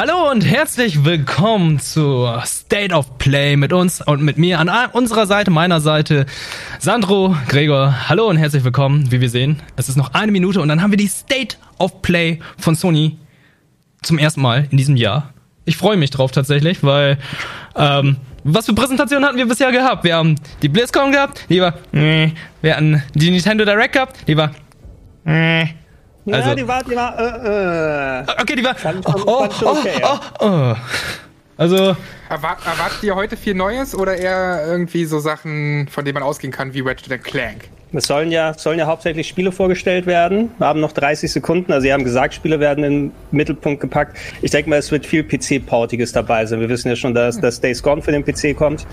Hallo und herzlich willkommen zu State of Play mit uns und mit mir an unserer Seite, meiner Seite, Sandro, Gregor. Hallo und herzlich willkommen. Wie wir sehen, es ist noch eine Minute und dann haben wir die State of Play von Sony zum ersten Mal in diesem Jahr. Ich freue mich drauf tatsächlich, weil ähm, was für Präsentationen hatten wir bisher gehabt? Wir haben die BlizzCon gehabt, die war, äh, wir hatten die Nintendo Direct gehabt, die war, äh, also, ja, die war, die war, äh, äh. Okay, die war. Fand oh, fand okay, oh, oh, oh. Also. Erwart, erwartet ihr heute viel Neues oder eher irgendwie so Sachen, von denen man ausgehen kann, wie Ratchet Clank? Es sollen ja, sollen ja hauptsächlich Spiele vorgestellt werden. Wir haben noch 30 Sekunden. Also, Sie haben gesagt, Spiele werden in den Mittelpunkt gepackt. Ich denke mal, es wird viel PC-Portiges dabei sein. Wir wissen ja schon, dass, dass Days Gone für den PC kommt.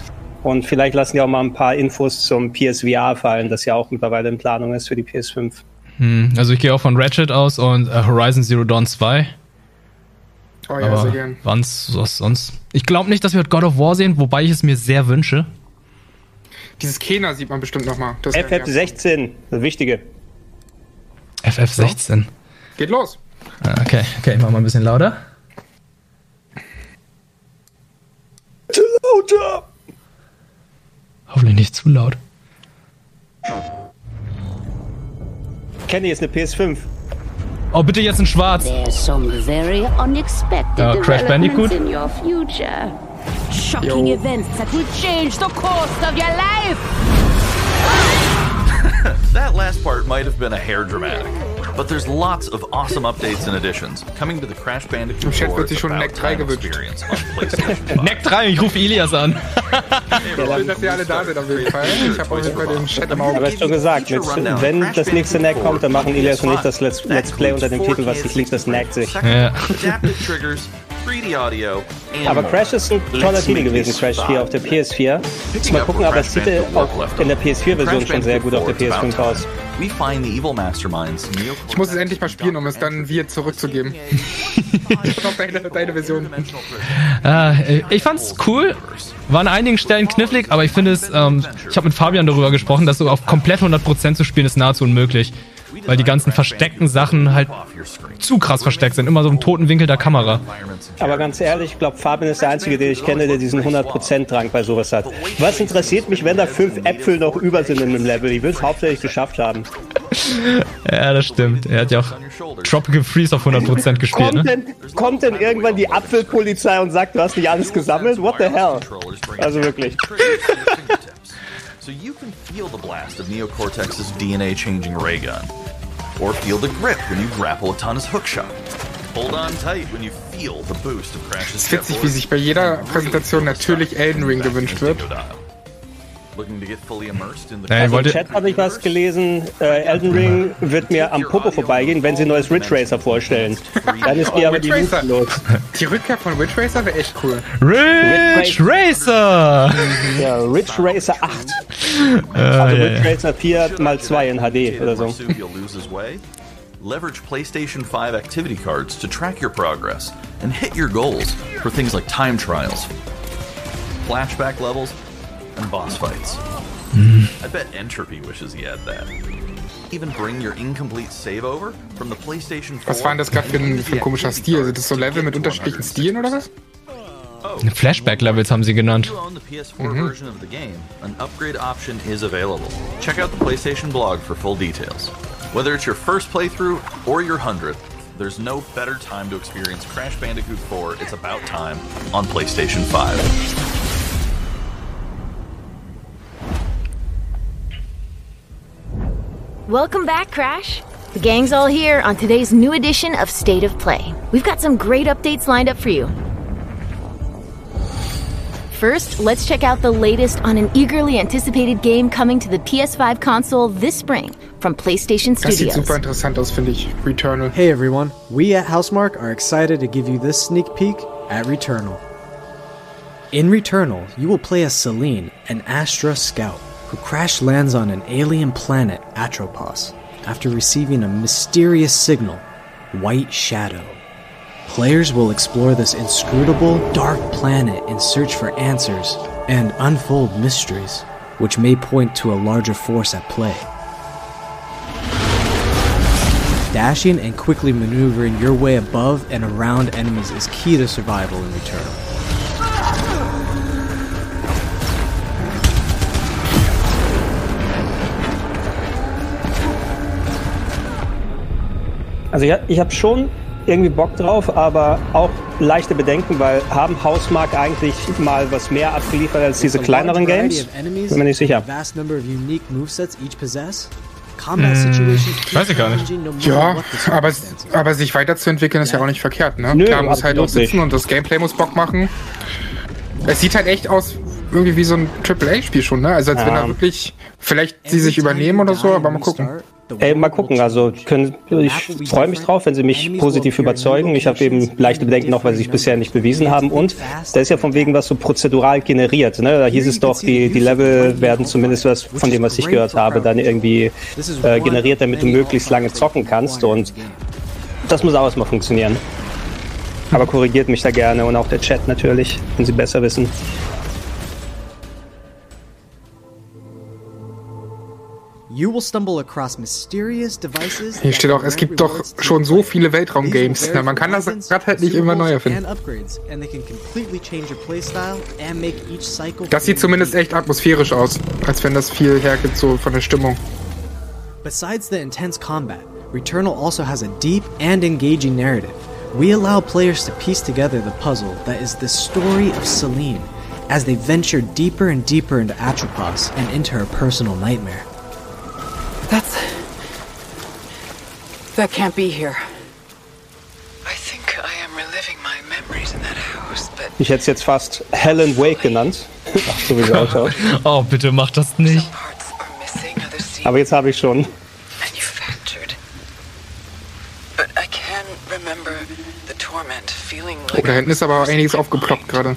Und vielleicht lassen die auch mal ein paar Infos zum PSVR fallen, das ja auch mittlerweile in Planung ist für die PS5. Hm, also ich gehe auch von Ratchet aus und äh, Horizon Zero Dawn 2. Oh ja, Aber sehr gern. Wann's, was sonst? Ich glaube nicht, dass wir God of War sehen, wobei ich es mir sehr wünsche. Dieses Kena sieht man bestimmt nochmal. FF16, das Wichtige. FF16. So. Geht los. Ah, okay, okay, mach mal ein bisschen lauter. Zu lauter! Hoffentlich nicht zu laut. Kenny ist eine PS5. Oh, bitte jetzt in schwarz. There's some very unexpected uh, Crash Bandicoot. in your future. Shocking Yo. events that will change the course of your life. that last part might have been a hair dramatic. But there's lots of awesome updates and additions coming to the Crash Bandicoot 4 wird sich schon Neck 3 experience on PlayStation Neck 3, ich rufe Elias an. Schön, dass ihr alle da sind auf jeden Fall. Ich habe jeden Fall den Chat im Auge. Aber ich schon gesagt, mit, wenn das nächste Neck kommt, dann machen Elias und ich das Let's, Let's Play unter dem Titel, was sich liegt, das neckt sich. Ja. Aber Crash ist ein toller Titel gewesen, Crash 4 auf der PS4. Mal gucken, aber es sieht auch in der PS4-Version schon sehr gut auf der PS5 aus. Ich muss es endlich mal spielen, um es dann wieder zurückzugeben. deine, deine Version. Äh, ich fand's cool. War an einigen Stellen knifflig, aber ich finde es, ähm, ich habe mit Fabian darüber gesprochen, dass so auf komplett 100% zu spielen ist nahezu unmöglich weil die ganzen versteckten Sachen halt zu krass versteckt sind, immer so im toten Winkel der Kamera. Aber ganz ehrlich, ich glaube, Fabian ist der Einzige, den ich kenne, der diesen 100%-Drang bei sowas hat. Was interessiert mich, wenn da fünf Äpfel noch über sind in einem Level? Ich will es hauptsächlich geschafft haben. Ja, das stimmt. Er hat ja auch Tropical Freeze auf 100% gespielt, kommt, ne? denn, kommt denn irgendwann die Apfelpolizei und sagt, du hast nicht alles gesammelt? What the hell? Also wirklich. so you can feel the blast of Neocortex's DNA changing ray gun. Or feel the grip when you grapple a ton's hookshot. Hold on tight when you feel the boost of Crash's Es ist witzig, wie sich bei jeder Präsentation natürlich Elden Ring gewünscht wird. Ja, also Im Chat habe ich was gelesen. Äh, Elden Ring wird mir am Popo vorbeigehen, wenn sie ein neues Ridge Racer vorstellen. Dann ist mir oh, aber die Racer. los. Die Rückkehr von Ridge Racer wäre echt cool. Ridge Racer! Ja, Ridge Racer 8. Uh, also Ridge yeah. Racer 4 mal 2 in HD oder so. Leverage PlayStation 5 activity cards to track your progress and hit your goals for things like time trials, flashback levels, and boss fights. Mm. I bet Entropy wishes he had that. Even bring your incomplete save over from the PlayStation 4. Was war denn das gerade für ein, für ein komischer Stil? Sind das so Level mit unterschiedlichen Stilen oder was? Oh. Flashback-Levels haben sie genannt. Mhm. An upgrade option is available. Check out the PlayStation blog for full details. Whether it's your first playthrough or your hundredth, there's no better time to experience Crash Bandicoot 4 It's About Time on PlayStation 5. Welcome back, Crash. The gang's all here on today's new edition of State of Play. We've got some great updates lined up for you. First, let's check out the latest on an eagerly anticipated game coming to the PS5 console this spring from PlayStation Studios. Das sieht super interessant aus, finde ich. Returnal. Hey everyone, we at Housemark are excited to give you this sneak peek at Returnal. In Returnal, you will play as Celine, an Astra scout who crash lands on an alien planet, Atropos, after receiving a mysterious signal, White Shadow. Players will explore this inscrutable, dark planet in search for answers and unfold mysteries, which may point to a larger force at play. Dashing and quickly maneuvering your way above and around enemies is key to survival in Returnal. Also ja, ich habe schon irgendwie Bock drauf, aber auch leichte Bedenken, weil haben Hausmark eigentlich mal was mehr abgeliefert als diese kleineren Games? Bin mir nicht sicher. and a vast number of unique movesets each possess, combat situations keep weiß ich gar nicht. Ja, aber, aber sich weiterzuentwickeln ist ja auch nicht verkehrt, ne? Nö, Klar, muss halt auch sitzen nicht. und das Gameplay muss Bock machen. Es sieht halt echt aus irgendwie wie so ein AAA-Spiel schon, ne? Also als wenn Ja. da wirklich, vielleicht sie sich übernehmen oder so, aber mal gucken. Ey, mal gucken. Also können, ich freue mich drauf, wenn sie mich positiv überzeugen. Ich habe eben leichte Bedenken noch, weil sie sich bisher nicht bewiesen haben. Und da ist ja von wegen was so prozedural generiert. Ne? Da hieß es doch, die, die Level werden zumindest was von dem, was ich gehört habe, dann irgendwie äh, generiert, damit du möglichst lange zocken kannst. Und das muss auch erstmal funktionieren. Aber korrigiert mich da gerne und auch der Chat natürlich, wenn sie besser wissen. Hier steht auch, es gibt doch schon so viele. Weltraum-Games. Na, man kann das grad halt nicht immer neu erfinden. Das sieht zumindest echt atmosphärisch aus, als wenn das viel hergibt, so von der Stimmung. Besides the intense combat, Returnal also has a deep and engaging narrative. We allow players to piece together the puzzle that is the story of Celine as they venture deeper and deeper into Atropos and into her personal nightmare. That's. That can't be here. I think I am reliving my memories in that house, but Ich hätte es jetzt fast Helen Wake genannt. Ach, so wie sie ausschaut. Oh, bitte mach das nicht. Aber jetzt habe ich schon. Oh, da hinten ist aber einiges aufgeploppt gerade.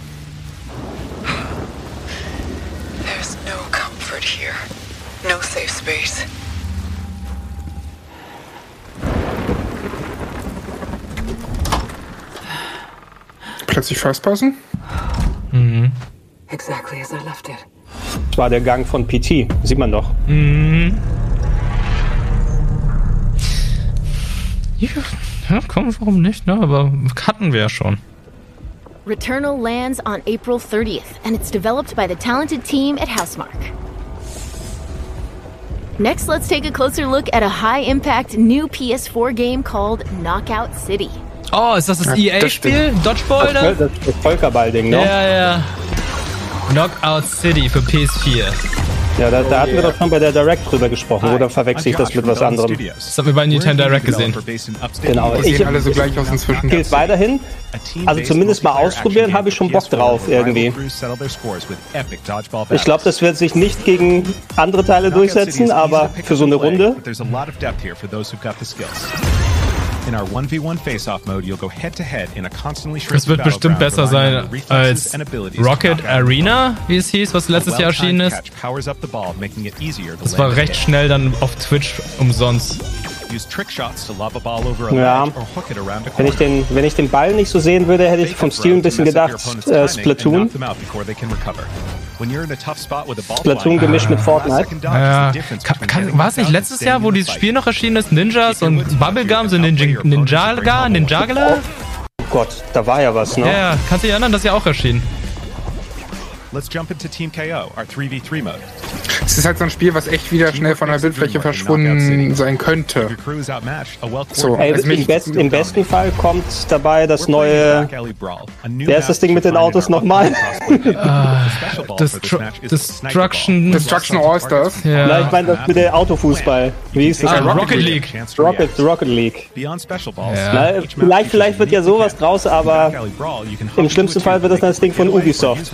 there's no comfort here, no safe space. Plötzlich First Person? Exactly as I left it. Das war der Gang von PT. Sieht man doch. Ja, ja, komm, warum nicht, ne? Aber hatten wir ja schon. Returnal lands on April 30th, and it's developed by the talented team at Housemark. Next, let's take a closer look at a high impact new PS4 game called Knockout City. Oh, ist das das Ja, das EA-Spiel? Dodgeball da? Das, das Völkerball-Ding, ne? Ja, ja. Knockout City für PS4. Ja, da, da hatten wir doch schon bei der Direct drüber gesprochen. Oder verwechsel ich das mit was anderem? Das haben wir bei Nintendo Direct gesehen. Genau. Ich, sehen alle so gleich aus inzwischen. gilt weiterhin. Also zumindest mal ausprobieren habe ich schon Bock drauf irgendwie. Ich glaube, das wird sich nicht gegen andere Teile durchsetzen, aber für so eine Runde. Es wird bestimmt besser sein als Rocket Arena, wie es hieß, was letztes Jahr erschienen ist. Das war recht schnell dann auf Twitch umsonst. Ja. Wenn ich, den, wenn ich den Ball nicht so sehen würde, hätte ich vom Stil ein bisschen gedacht, äh, Splatoon. Splatoon gemischt mit Fortnite. Ja, kann, kann, war es nicht letztes Jahr, wo dieses Spiel noch erschienen ist? Ninjas und Bubblegum, so Ninja, Ninjaga, Ninjagala? Oh Gott, da war ja was, Ja, ne? ja, kannst du dich erinnern, das ist ja auch erschienen. Let's jump into Team KO, our 3v3 mode. Es ist halt so ein Spiel, was echt wieder schnell von der Bildfläche verschwunden sein könnte. So. Ey, Also im, best, Im besten Fall kommt dabei das neue. Wer ist das Ding mit den Autos nochmal? Destru Destruction. Destruction All-Stars. Ja. ich meine das mit der Autofußball. Wie hieß das? Ah? Rocket League. Rocket, Rocket League. Ja. Na, vielleicht, vielleicht wird ja sowas draus, aber im schlimmsten Fall wird das das Ding von Ubisoft.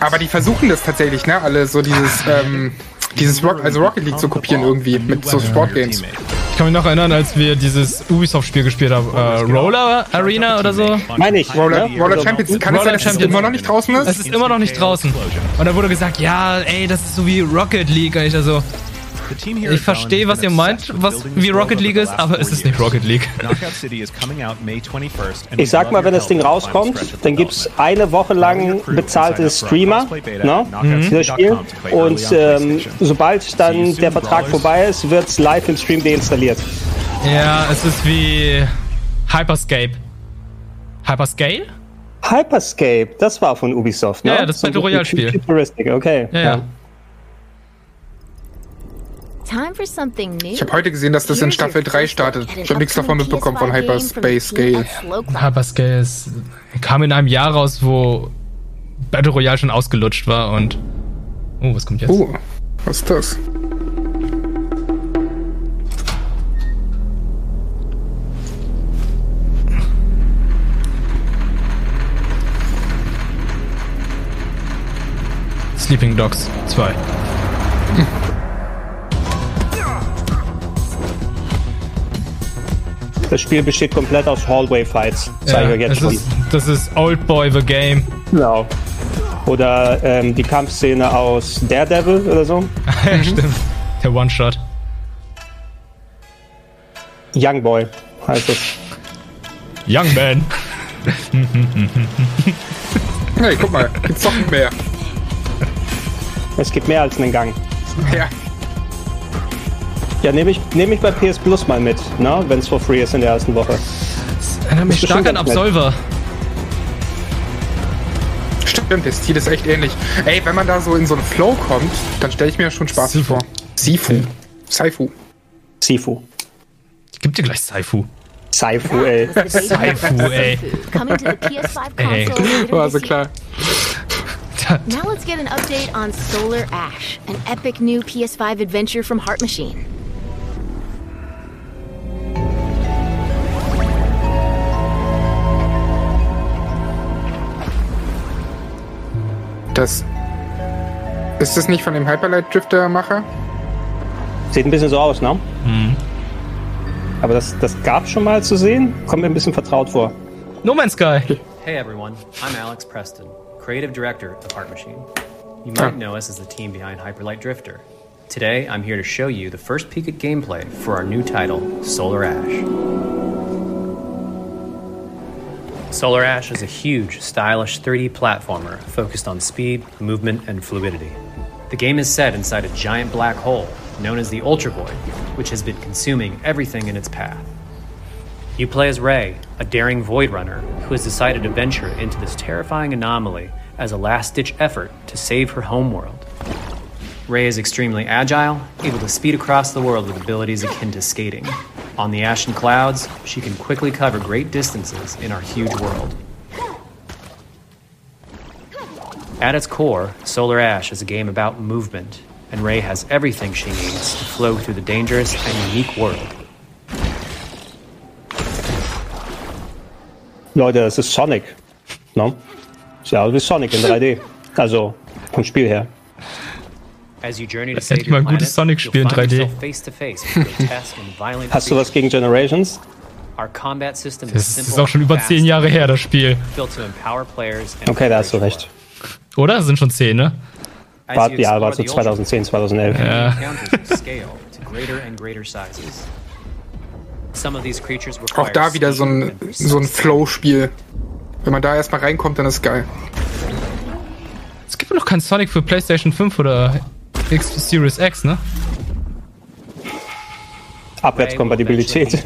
Aber die versuchen das tatsächlich, ne? Alle so dieses, ähm, dieses Rock, also Rocket League zu kopieren irgendwie mit so Sportgames. Ich kann mich noch erinnern, als wir dieses Ubisoft-Spiel gespielt haben. Äh, Roller Arena oder so. Meine ich. Roller, ne? Roller Champions, kann es Roller sein, dass es Champions. immer noch nicht draußen Es ist? ist immer noch nicht draußen. Und da wurde gesagt, ja, ey, das ist so wie Rocket League. Und ich also, ich verstehe, was ihr meint, was wie Rocket League ist, aber es ist nicht Rocket League. Ich sag mal, wenn das Ding rauskommt, dann gibt's eine Woche lang bezahlte Streamer ne, für das Spiel. Und ähm, sobald dann der Vertrag vorbei ist, wird's live im Stream deinstalliert. Ja, es ist wie Hyperscape. Hyperscale? Hyperscape, das war von Ubisoft, ne? Ja, ja, das Battle Royale Spiel. Futuristic, okay. Ja, ja. New. Ich habe heute gesehen, dass das in Staffel 3 first look startet. Ich habe nichts davon mitbekommen von PS5 game from the Hyperspace Scale. Hyperscale ist, kam in einem Jahr raus, wo Battle Royale schon ausgelutscht war und. Oh, was kommt jetzt? Oh, was ist das? Sleeping Dogs 2. Das Spiel besteht komplett aus Hallway-Fights, zeige ich Ja, jetzt schon. ist, das ist Old Boy the Game. Genau. Oder ähm, die Kampfszene aus Daredevil oder so. ja, stimmt. Der One-Shot. Young Boy heißt es. Young Man. Hey, guck mal, gibt's doch mehr. Es gibt mehr als einen Gang. Ja, Ja, nehme ich, nehm ich bei PS Plus mal mit, ne? wenn es for free ist in der ersten Woche. Erinnert mich stark an. Absolver. stimmt, der Stil ist echt ähnlich. Ey, wenn man da so in so einen Flow kommt, dann stelle ich mir schon Spaß Sifu. vor. Sifu. Saifu. Sifu. Ich geb dir gleich Saifu. Saifu, ey. Saifu, ey. Coming to the PS5 Ey. War so this klar. Now let's get an update on Solar Ash, an epic new PS5 adventure from Heart Machine. Das. Ist das nicht von dem Hyperlight Drifter Macher? Sieht ein bisschen so aus, ne? Mhm. Aber das, das gab schon mal zu sehen. Kommt mir ein bisschen vertraut vor. No Man's Sky. Hey everyone, I'm Alex Preston, creative director of Heart Machine. You might know us as the team behind Hyperlight Drifter. Today, I'm here to show you the first peek at gameplay for our new title, Solar Ash. Solar Ash is a huge, stylish 3D platformer focused on speed, movement, and fluidity. The game is set inside a giant black hole known as the Ultra Void, which has been consuming everything in its path. You play as Ray, a daring Void Runner who has decided to venture into this terrifying anomaly as a last ditch effort to save her homeworld. Ray is extremely agile, able to speed across the world with abilities akin to skating. On the ashen clouds, she can quickly cover great distances in our huge world. At its core, Solar Ash is a game about movement, and Ray has everything she needs to flow through the dangerous and unique world. Leute, es ist Sonic. Ne? Ist ja wie er Sonic in 3D. Also vom Spiel her. As you journey to Das save hätte mal your ein gutes planet, Sonic-Spiel in find 3D. yourself face to face with grotesque and violent Hast du was gegen Generations? Our combat system is Das simple ist auch schon über zehn Jahre her, das Spiel. Okay, da hast du recht. Oder? Das sind schon zehn, ne? War, ja, war so the ultra 2010, 2011. Ja. Auch da wieder so ein, so ein. Flow-Spiel. Wenn man da erstmal reinkommt, dann ist geil. Es gibt noch kein Sonic für PlayStation 5 oder X Series X, ne? Abwärtskompatibilität.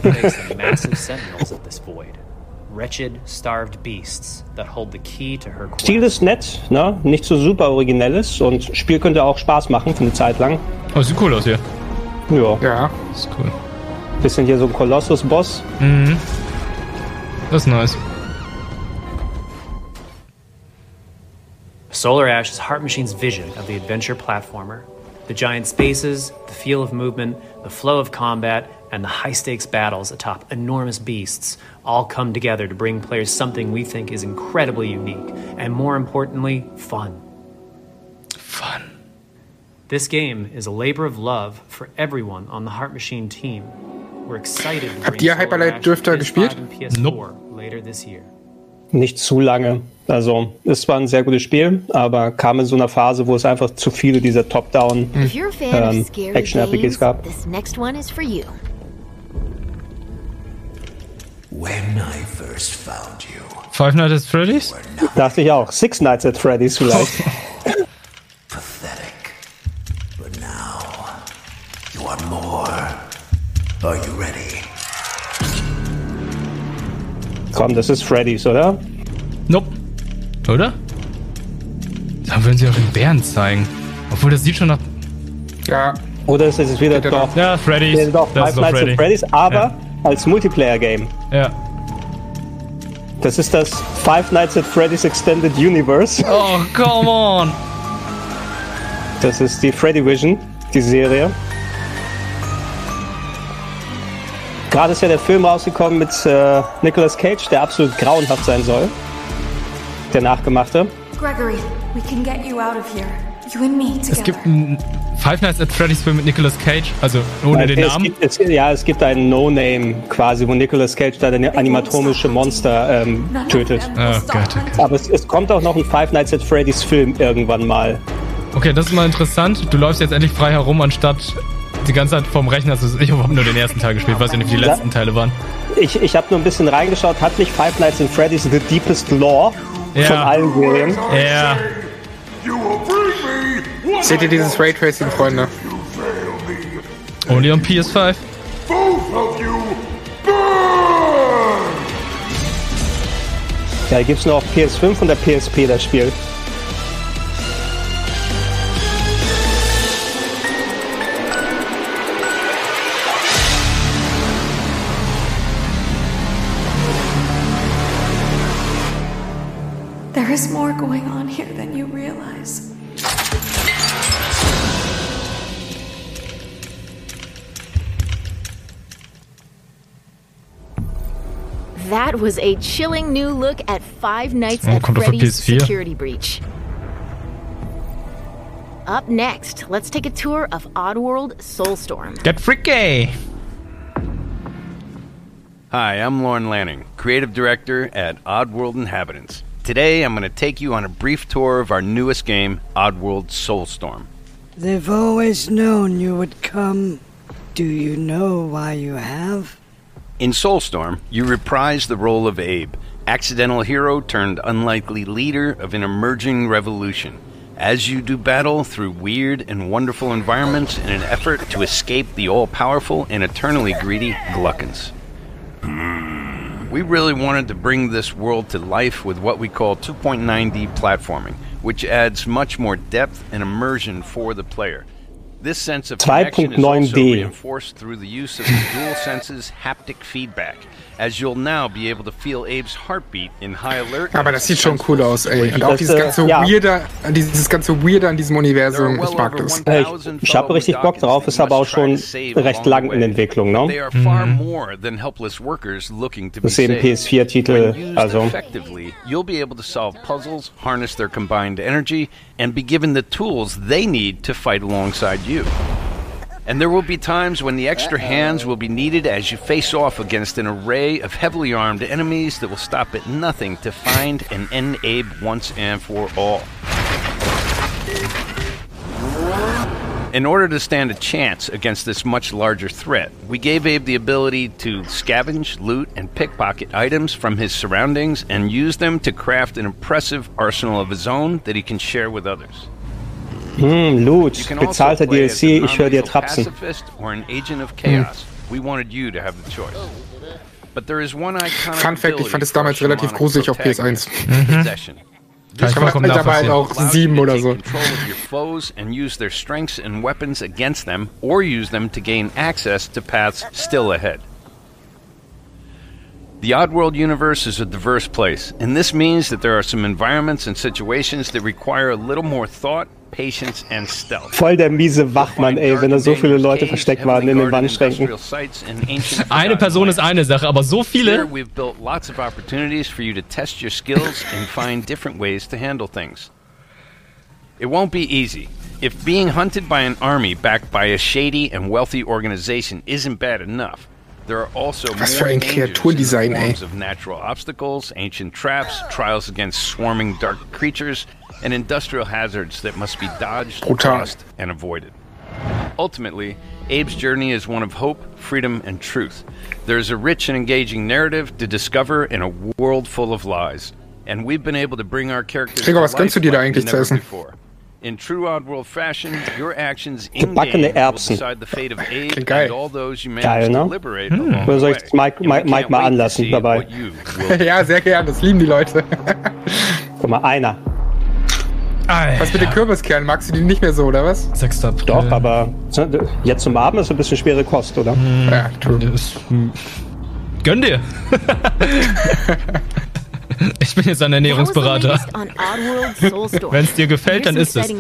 Stil ist nett, ne? Nicht so super originelles und Spiel könnte auch Spaß machen für eine Zeit lang. Oh, sieht cool aus hier. Ja, Ja. Ist cool. bisschen hier so ein Kolossus-Boss. Mhm. Das ist nice. Solar Ash is Heart Machine's vision of the adventure platformer. The giant spaces, the feel of movement, the flow of combat, and the high stakes battles atop enormous beasts all come together to bring players something we think is incredibly unique and, more importantly, fun. Fun. This game is a labor of love for everyone on the Heart Machine team. We're excited to Habt bring ihr Solar Hyperlight to Drifter PS5 gespielt? PS4 Nope. later this year. Nicht zu lange. Also, es war ein sehr gutes Spiel, aber kam in so einer Phase, wo es einfach zu viele dieser Top-Down If you're a fan ähm, Action-RPGs gab. this next one is for you. When I first found you, Five Nights at Freddy's? Dachte ich auch. Six Nights at Freddy's vielleicht. pathetic. But now, you are more. Are you ready? Komm, das ist Freddy's, oder? Nope. Oder? Da würden sie auch den Bären zeigen. Obwohl, das sieht schon nach. Ja. Oder ist es wieder doch, Ja, Freddy's. ja, doch Das Five Nights Freddy. at Freddy's, aber Ja. als Multiplayer-Game. Ja. Das ist das Five Nights at Freddy's Extended Universe. Oh, come on! Das ist die Freddy Vision, die Serie. Gerade ist ja der Film rausgekommen mit äh, Nicolas Cage, der absolut grauenhaft sein soll. Der nachgemachte. Gregory, we can get you out of here. You and me together. Es gibt einen Five Nights at Freddy's Film mit Nicolas Cage, also ohne den es Namen. Gibt, es, ja, es gibt einen No-Name quasi, wo Nicolas Cage da den animatronische Monster ähm, tötet. Oh Gott, oh Gott. Aber es, es kommt auch noch ein Five Nights at Freddy's Film irgendwann mal. Okay, das ist mal interessant. Du läufst jetzt endlich frei herum, anstatt die ganze Zeit vorm Rechner. Also ich habe nur den ersten Teil gespielt, weiß ja nicht, wie die letzten Teile waren. Ich, ich habe nur ein bisschen reingeschaut, hat nicht Five Nights at Freddy's The Deepest Lore Ja. von allen Serien? Ja. Seht ihr dieses Raytracing, Freunde? Only on PS5. Ja, gibt's nur auf PS5 und der PSP das Spiel. That was a chilling new look at Five Nights Oh, at kommt doch für Freddy's Security Breach. Up next, let's take a tour of Oddworld Soulstorm. Get freaky! Hi, I'm Lauren Lanning, creative director at Oddworld Inhabitants. Today, I'm going to take you on a brief tour of our newest game, Oddworld Soulstorm. They've always known you would come. Do you know why you have? In Soulstorm, you reprise the role of Abe, accidental hero turned unlikely leader of an emerging revolution, as you do battle through weird and wonderful environments in an effort to escape the all powerful and eternally greedy Gluckens. We really wanted to bring this world to life with what we call 2.9D platforming, which adds much more depth and immersion for the player. This sense of connection is also reinforced through the use of the dual senses haptic feedback, as you'll now be able to feel Abe's heartbeat in high alert. Aber das sieht schon cool aus, ey. Und auch Das, dieses äh, ganze ja. Weirde, dieses ganze Weirde an diesem Universum, ich mag das. Ich, ich habe richtig Bock drauf, ist aber auch schon recht lang in Entwicklung, They ne? are far mhm. more than helpless workers looking to be Das ist eben saved. PS4-Titel, When also. effectively, you'll be able to solve puzzles, harness their combined energy, and be given the tools they need to fight alongside you. And there will be times when the extra hands will be needed as you face off against an array of heavily armed enemies that will stop at nothing to find and end Abe once and for all. In order to stand a chance against this much larger threat, we gave Abe the ability to scavenge, loot, and pickpocket items from his surroundings and use them to craft an impressive arsenal of his own that he can share with others. Hm, Loot, also bezahlter DLC, ich höre dir trapsen. pacifist or an agent of chaos. We wanted you to have the choice. But there is one iconic Fun Fact, ich fand es damals relativ gruselig auf protagonist PS1. possession. Kann ich Kann man vollkommen mittlerweile auch sieben oder so. The Oddworld universe is a diverse place, and this means that there are some environments and situations that require a little more thought, patience, and stealth. Voll der miese Wachmann, ey, wenn da so viele Leute versteckt waren in den Wandschränken. Eine Person ist eine Sache, aber so Here viele. we've built lots of opportunities for you to test your skills and find different ways to handle things. It won't be easy. If being hunted by an army backed by a shady and wealthy organization isn't bad enough, there are also Was für ein dangers in the Kreaturdesign, ey. of natural obstacles, ancient traps, trials against swarming dark creatures, and industrial hazards that must be dodged, Brutal. crossed, and avoided. Ultimately, Abe's journey is one of hope, freedom, and truth. There is a rich and engaging narrative to discover in a world full of lies. And we've been able to bring our characters Gregor, to was gönnst du life dir da like eigentlich zu never essen? before. In true Oddworld fashion, your actions in Gebackene Erbsen. decide the fate of Abe Klingt geil. and all those you Geil, ne? Hm. Oder soll ich Mike, Mike, Mike mal anlassen dabei? ja, sehr gern, das lieben die Leute. Guck mal, einer. Was mit den Kürbiskernen? Magst du die nicht mehr so, oder was? 6. April. Doch, aber jetzt zum Abend ist ein bisschen schwere Kost, oder? Ja, true. Das, hm. Gönn dir. ich bin jetzt ein Ernährungsberater. Soulstorm. Wenn's dir gefällt, dann ist es.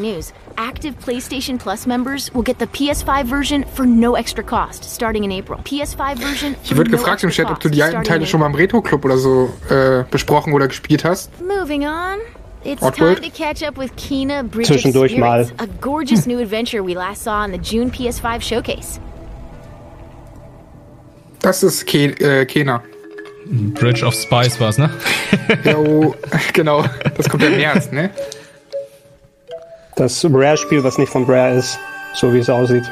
Active PlayStation Plus members will get the PS5 version for no extra cost, starting in April. PS5 version Hier wird no gefragt im Chat, ob du die alten Teile schon mal im Retro-Club oder so äh, besprochen oder gespielt hast. Moving on. It's Awkward. time to catch up with Kina Bridge Zwischendurch Spirits, mal. a gorgeous new adventure we last saw in the June PS5 showcase. Das ist Ke äh, Kena. Bridge of Spice war's, ne? Jo, genau. Das kommt ja im März, ne? Das Rare-Spiel, was nicht von Rare ist, so wie es aussieht.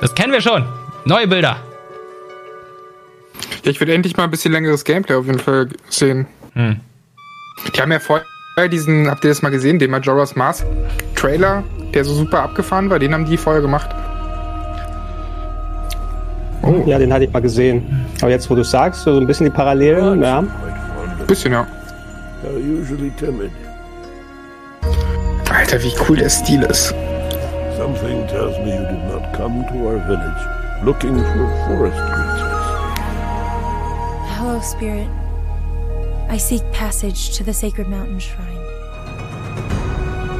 Das kennen wir schon. Neue Bilder. Ja, ich würde endlich mal ein bisschen längeres Gameplay auf jeden Fall sehen. Hm. Die haben ja vorher diesen, habt ihr das mal gesehen, den Majora's Mask Trailer, der so super abgefahren war, den haben die vorher gemacht. Oh. Ja, den hatte ich mal gesehen. Aber jetzt, wo du sagst, so ein bisschen die Parallelen, ja. Bisschen, ja. They're usually timid. Alter, wie cool der Stil ist. Something tells me you did not come to our village looking for forest creatures. Hello, Spirit. I seek passage to the sacred mountain shrine.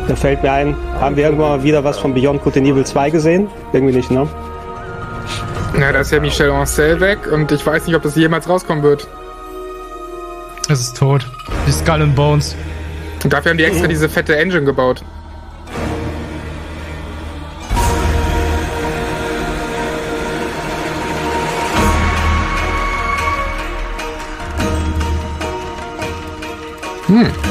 Da fällt mir ein, haben wir irgendwann mal wieder was von Beyond Good and Evil 2 gesehen? Irgendwie nicht, ne? Na, da ist ja Michel Ancel weg und ich weiß nicht, ob das jemals rauskommen wird. Es ist tot. Die Skull and Bones. Und dafür haben die extra diese fette Engine gebaut. Hm.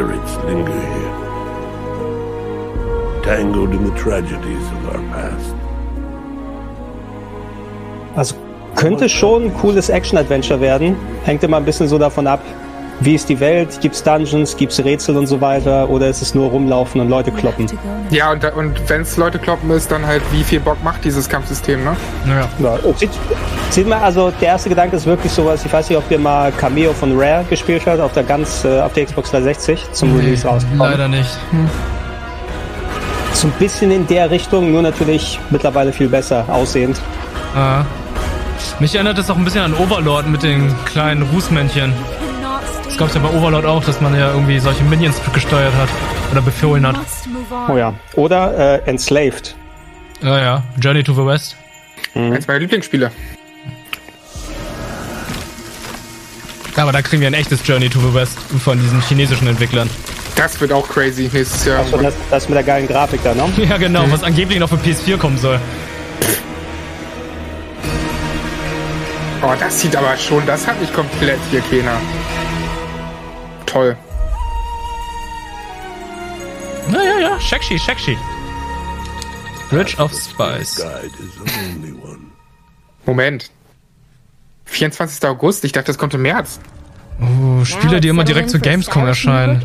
Spirits linger here, tangled in the tragedies of our past. Also könnte schon ein cooles Action-Adventure werden. Hängt immer ein bisschen so davon ab, wie ist die Welt, gibt's Dungeons, gibt's Rätsel und so weiter, oder ist es nur rumlaufen und Leute kloppen? Ja, und, und wenn es Leute kloppen ist, dann halt, wie viel Bock macht dieses Kampfsystem, ne? Ja. Ja, sieht, sieht man, also der erste Gedanke ist wirklich sowas, ich weiß nicht, ob ihr mal Cameo von Rare gespielt habt, auf der ganz, äh, auf der Xbox 360 zum Release rausgekommen. Leider nicht. So ein bisschen in der Richtung, nur natürlich mittlerweile viel besser aussehend. Ah. Mich erinnert es auch ein bisschen an Overlord mit den kleinen Rußmännchen. Das gab's ja bei Overlord auch, dass man ja irgendwie solche Minions gesteuert hat oder befohlen hat. Oh ja. Oder äh, Enslaved. Ja, ja. Journey to the West. Eins meiner Lieblingsspiele. Aber da kriegen wir ein echtes Journey to the West von diesen chinesischen Entwicklern. Das wird auch crazy nächstes Jahr. Achso, das, das mit der geilen Grafik da, ne? Ja, genau, was angeblich noch für PS4 kommen soll. Oh, das sieht aber schon, das hat mich komplett hier, Kena. Toll. Ja, ja, ja. Shakshi, Shakshi. Bridge of Spice. Moment. 24. August? Ich dachte, das kommt im März. Oh, Spiele, die immer direkt zu Gamescom erscheinen.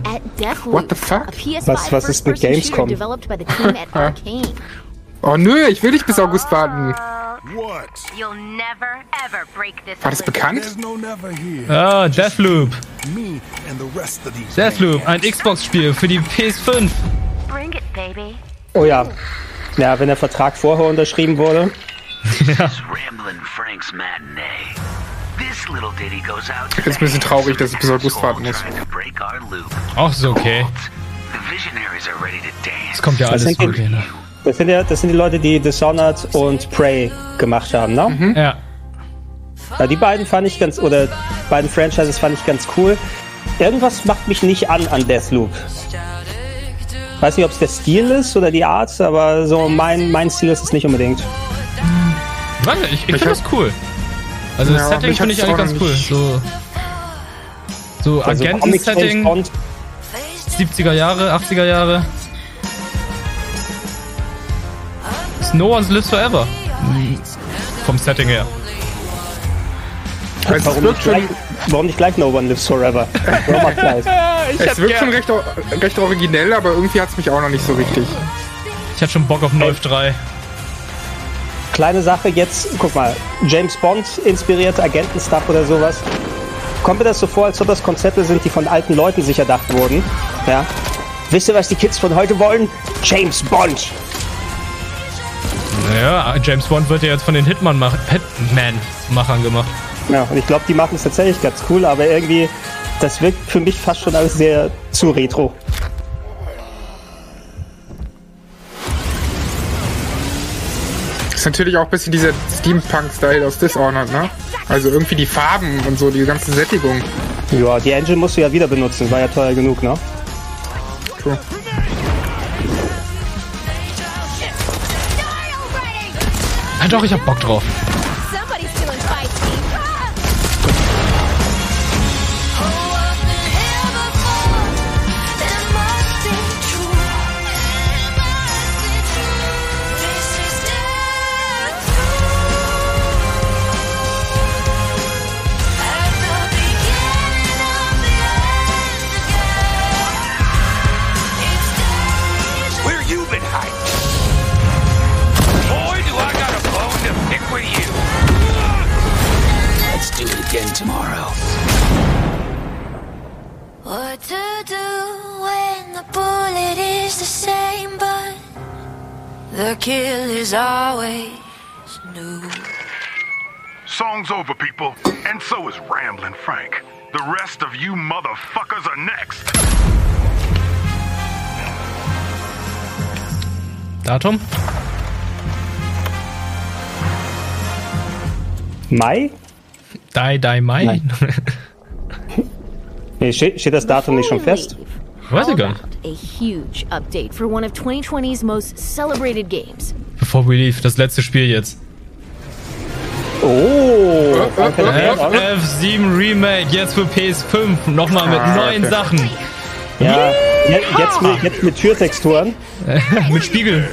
What the fuck? Was- was ist mit Gamescom? Oh nö, ich will nicht bis August warten. What? You'll never ever break this. War das bekannt? There's no never here. Ah, Deathloop. Me and the rest of these. Deathloop, ein Xbox-Spiel für die PS5. Bring it, baby. Oh ja. Ja, wenn der Vertrag vorher unterschrieben wurde. Ramblin' Frank's matinee. This little ditty goes out Ich find's ein bisschen traurig, dass ich bis August warten muss. Auch so okay. The visionaries are ready to dance. Es kommt ja Das alles zurück. Ne? Das sind ja, das sind die Leute, die Dishonored und Prey gemacht haben, ne? Ja. Ja, die beiden fand ich ganz, oder beiden Franchises fand ich ganz cool. Irgendwas macht mich nicht an an Deathloop. Weiß nicht, ob es der Stil ist oder die Art, aber so mein, mein Stil ist es nicht unbedingt. Warte, ich, ich finde das cool. Also das Ja, Setting mich finde ich eigentlich ganz cool. So, so Also Agenten-Setting, Bond, 70er Jahre, 80er Jahre. No One Lives Forever. Vom Setting her. Also Warum nicht, schon, gleich, warum nicht gleich No One Lives Forever? Es wirkt schon recht, recht originell, aber irgendwie hat es mich auch noch nicht so richtig. Ich hatte schon Bock auf Wolf 3. Kleine Sache jetzt, guck mal, James Bond inspirierte Agentenstuff oder sowas. Kommt mir das so vor, als ob das Konzepte sind, die von alten Leuten sich erdacht wurden? Ja. Wisst ihr, was die Kids von heute wollen? James Bond! Ja, James Bond wird ja jetzt von den Hitman-Machern gemacht. Ja, und ich glaube, die machen es tatsächlich ganz cool, aber irgendwie, das wirkt für mich fast schon alles sehr zu retro. Ist natürlich auch ein bisschen dieser Steampunk-Style aus Dishonored, ne? Also irgendwie die Farben und so, die ganze Sättigung. Ja, die Engine musst du ja wieder benutzen, war ja teuer genug, ne? True. Ja, doch, ich hab Bock drauf. Over, people. And so is Ramblin' Frank. The rest of you motherfuckers are next. Datum? Mai? Die, die, Mai. Nee, steht, steht das Datum nicht schon fest? Weiß ich gar nicht. A huge update for one of 2020's most celebrated games. Before we leave, das letzte Spiel jetzt. Oh, danke, danke. FF7 Remake, jetzt für PS5. Nochmal mit Ah, neuen okay. Sachen. Ja, je- jetzt mit, jetzt mit Türtexturen. mit Spiegel.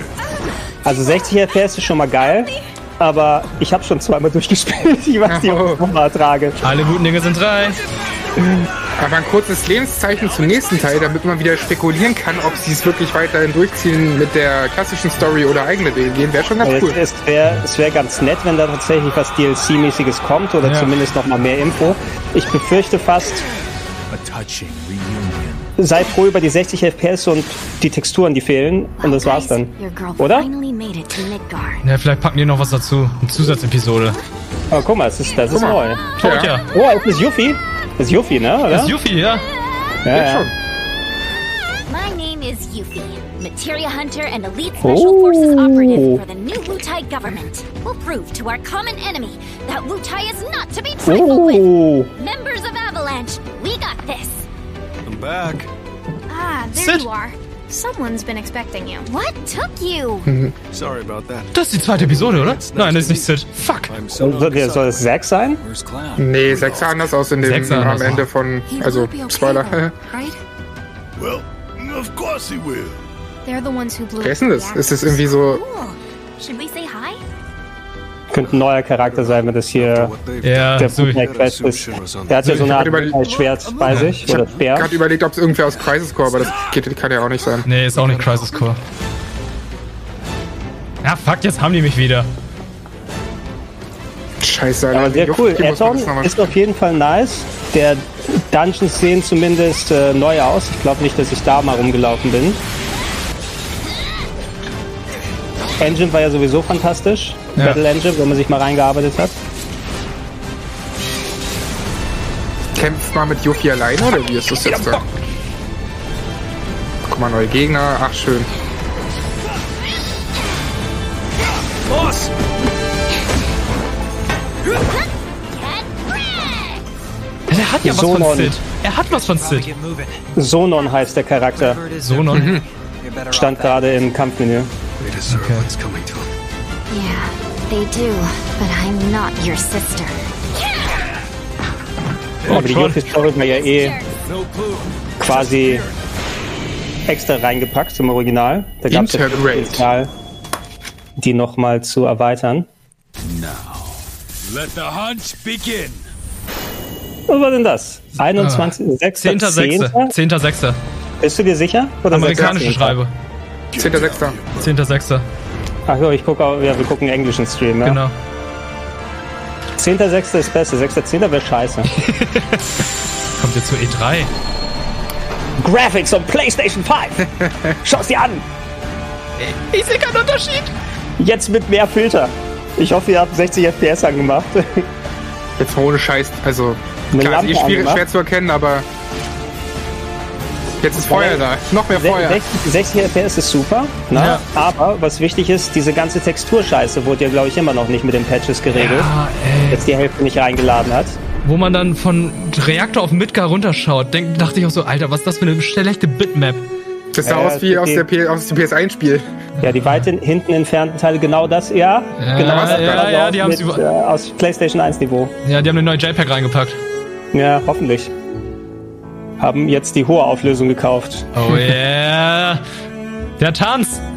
Also 60 FPS ist schon mal geil, aber ich habe schon zweimal durchgespielt. Ich weiß nicht, ob ich nochmal ertrage. Alle guten Dinge sind drei. Aber ein kurzes Lebenszeichen zum nächsten Teil, damit man wieder spekulieren kann, ob sie es wirklich weiterhin durchziehen mit der klassischen Story oder eigene Wege gehen, wäre schon ganz Also cool. Es, es wäre wär ganz nett, wenn da tatsächlich was DLC-mäßiges kommt oder Ja. zumindest noch mal mehr Info. Ich befürchte fast, sei froh über die 60 FPS und die Texturen, die fehlen. Und das war's dann. Oder? finally made it to Midgard. Ja, vielleicht packen die noch was dazu. Eine Zusatzepisode. Oh, guck mal, das ist, das ist neu. Ja. Oh, ist das Yuffie? Das ist Yuffie, ne? Oder? Das ist Yuffie, ja. Ja, ja. My name is Yuffie, Materia Hunter and Elite Special Forces Operative for the new Wutai government. We'll prove to our common enemy that Wutai is not to be trifled with. Oh. Members of Avalanche, we got this. I'm back. Ah, there Sid. you are. Someone's been expecting you. What took you? Sorry about that. Das ist die zweite Episode, oder? Nein, das ist nicht Sid. Fuck. Soll, soll es Zack sein? Nee, sechs sah anders aus in dem sah am anders Ende aus. von, also Spoiler. Right? Well, of course he will. They're the ones who blew Wer ist denn das? Ist das irgendwie so. Should we say hi? Könnte ein neuer Charakter sein, wenn das hier Ja, der so- Quest ist. Der hat ja so eine Art Schwert bei sich. Ich habe Speer. gerade überlegt, ob es irgendwer aus Crisis Core, aber das geht, kann ja auch nicht sein. Nee, ist auch nicht Crisis Core. Ja, fuck, jetzt haben die mich wieder. Scheiße, Alter. Aber sehr cool. Mal- ist auf jeden Fall nice. Der Dungeons sehen zumindest äh, neu aus. Ich glaube nicht, dass ich da mal rumgelaufen bin. Engine war ja sowieso fantastisch. Ja. Battle Engine, wo man sich mal reingearbeitet hat. Kämpft mal mit Yuffie alleine oder wie ist das jetzt da? Guck mal, neue Gegner. Ach, schön. Boss! Er hat ja was Sonon. von Sid. Er hat was von Sid. Sonon heißt der Charakter. Sonon. Stand gerade im Kampfmenü. They deserve what's coming to them. Yeah, they do. But I'm not your sister. Aber die Yuffie-Story war ja eh quasi extra reingepackt zum Original. Da gab es ja. Potenzial, die nochmal zu erweitern. Now, let the hunt begin. Was war denn das? 21. 6. 10.6. 10.6. Bist du dir sicher? Oder Amerikanische 6.10.? Schreibe. 10.6. 10.6. Ach ja, ich gucke, auch- ja, wir gucken englischen Stream, ja. Genau. 10.6. ist besser, 6.10. wäre scheiße. Kommt jetzt zu E E3. Graphics on PlayStation 5. Schau's dir an. Ich sehe keinen Unterschied. Jetzt mit mehr Filter. Ich hoffe, ihr habt 60 FPS angemacht. Jetzt mal ohne Scheiß. Also, Eine klar, ist eh Lampe schwierig, angemacht? schwer zu erkennen, aber. Jetzt ist Feuer da. Noch mehr Feuer. 60, 60 FPS ist super, ne? Ja. aber was wichtig ist, diese ganze Texturscheiße wurde ja, glaube ich, immer noch nicht mit den Patches geregelt. Ja, ey. Jetzt die Hälfte nicht reingeladen hat. Wo man dann von Reaktor auf Midgar runterschaut, denk, dachte ich auch so, Alter, was ist das für eine schlechte Bitmap? Das sah Ja, aus wie aus, der aus dem PS1-Spiel. Ja, die weit hin- hinten entfernten Teile, genau das, ja. Ja, genau das ja, sah so ja, aus die über- äh, aus PlayStation 1 Niveau. Ja, die haben eine neue JPEG reingepackt. Ja, hoffentlich. Haben jetzt die hohe Auflösung gekauft. Oh yeah. Der Tanz.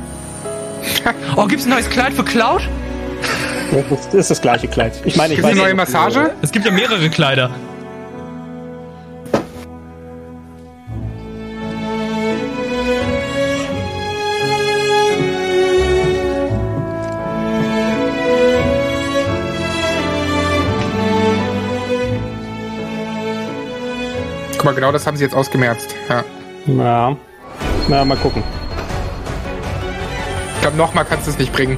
Oh, gibt's ein neues Kleid für Cloud? Das ist, das ist das gleiche Kleid. Ich meine, ich Gibt's weiß eine neue Massage? Es gibt ja mehrere Kleider. Genau das haben sie jetzt ausgemerzt. Ja. Ja. Na, mal gucken. Ich glaube, nochmal kannst du es nicht bringen.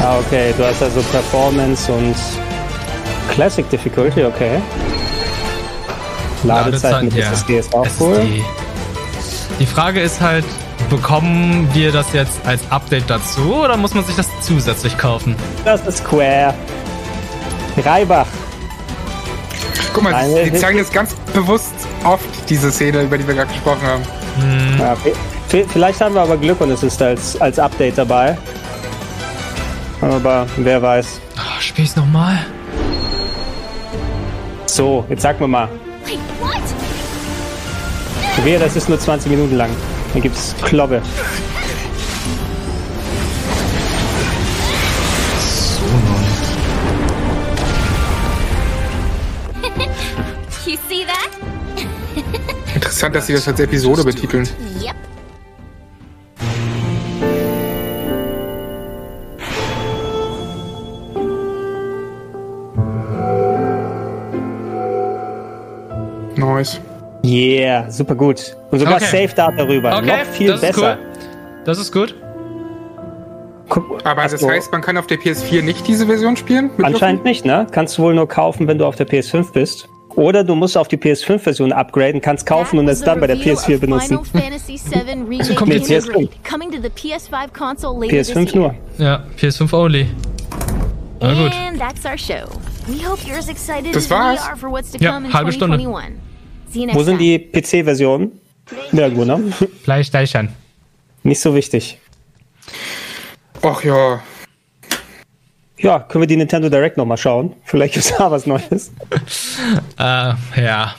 Ah, okay. Du hast also Performance und Classic Difficulty, okay. Ladezeit mit ja. SSD ist auch SSD. cool. Die Frage ist halt, bekommen wir das jetzt als Update dazu oder muss man sich das zusätzlich kaufen? Das ist Square. Reibach. Guck mal, Eine- sie zeigen jetzt ganz bewusst oft diese Szene, über die wir gerade gesprochen haben. Ja, vi- vi- vielleicht haben wir aber Glück und es ist als, als Update dabei. Aber wer weiß. Oh, spiel ich's nochmal? So, jetzt sag mir mal. Wait, what? Wehe, das ist nur 20 Minuten lang. Dann gibt's Klobbe. Interessant, dass sie das als Episode betiteln. Yep. Nice. Yeah, super gut. Und sogar Okay. Safe Data rüber. Okay, Noch viel das ist besser. cool. Das ist gut. Guck, Aber das Achso. heißt, man kann auf der PS4 nicht diese Version spielen? Anscheinend nicht, ne? Kannst du wohl nur kaufen, wenn du auf der PS5 bist. Oder du musst auf die PS5-Version upgraden, kannst kaufen und es dann bei der PS4 benutzen. Remake kommt jetzt PS5. Upgrade, coming to the PS5 console later this PS5 year. nur. Ja, PS5 only. Na gut. Das war's? Ja, halbe Stunde. 2021. See you next Wo sind die PC-Versionen? Nirgendwo, ne? PlayStation. Nicht so wichtig. Ach ja. Ja, können wir die Nintendo Direct nochmal schauen? Vielleicht gibt's da was Neues. Äh, ja.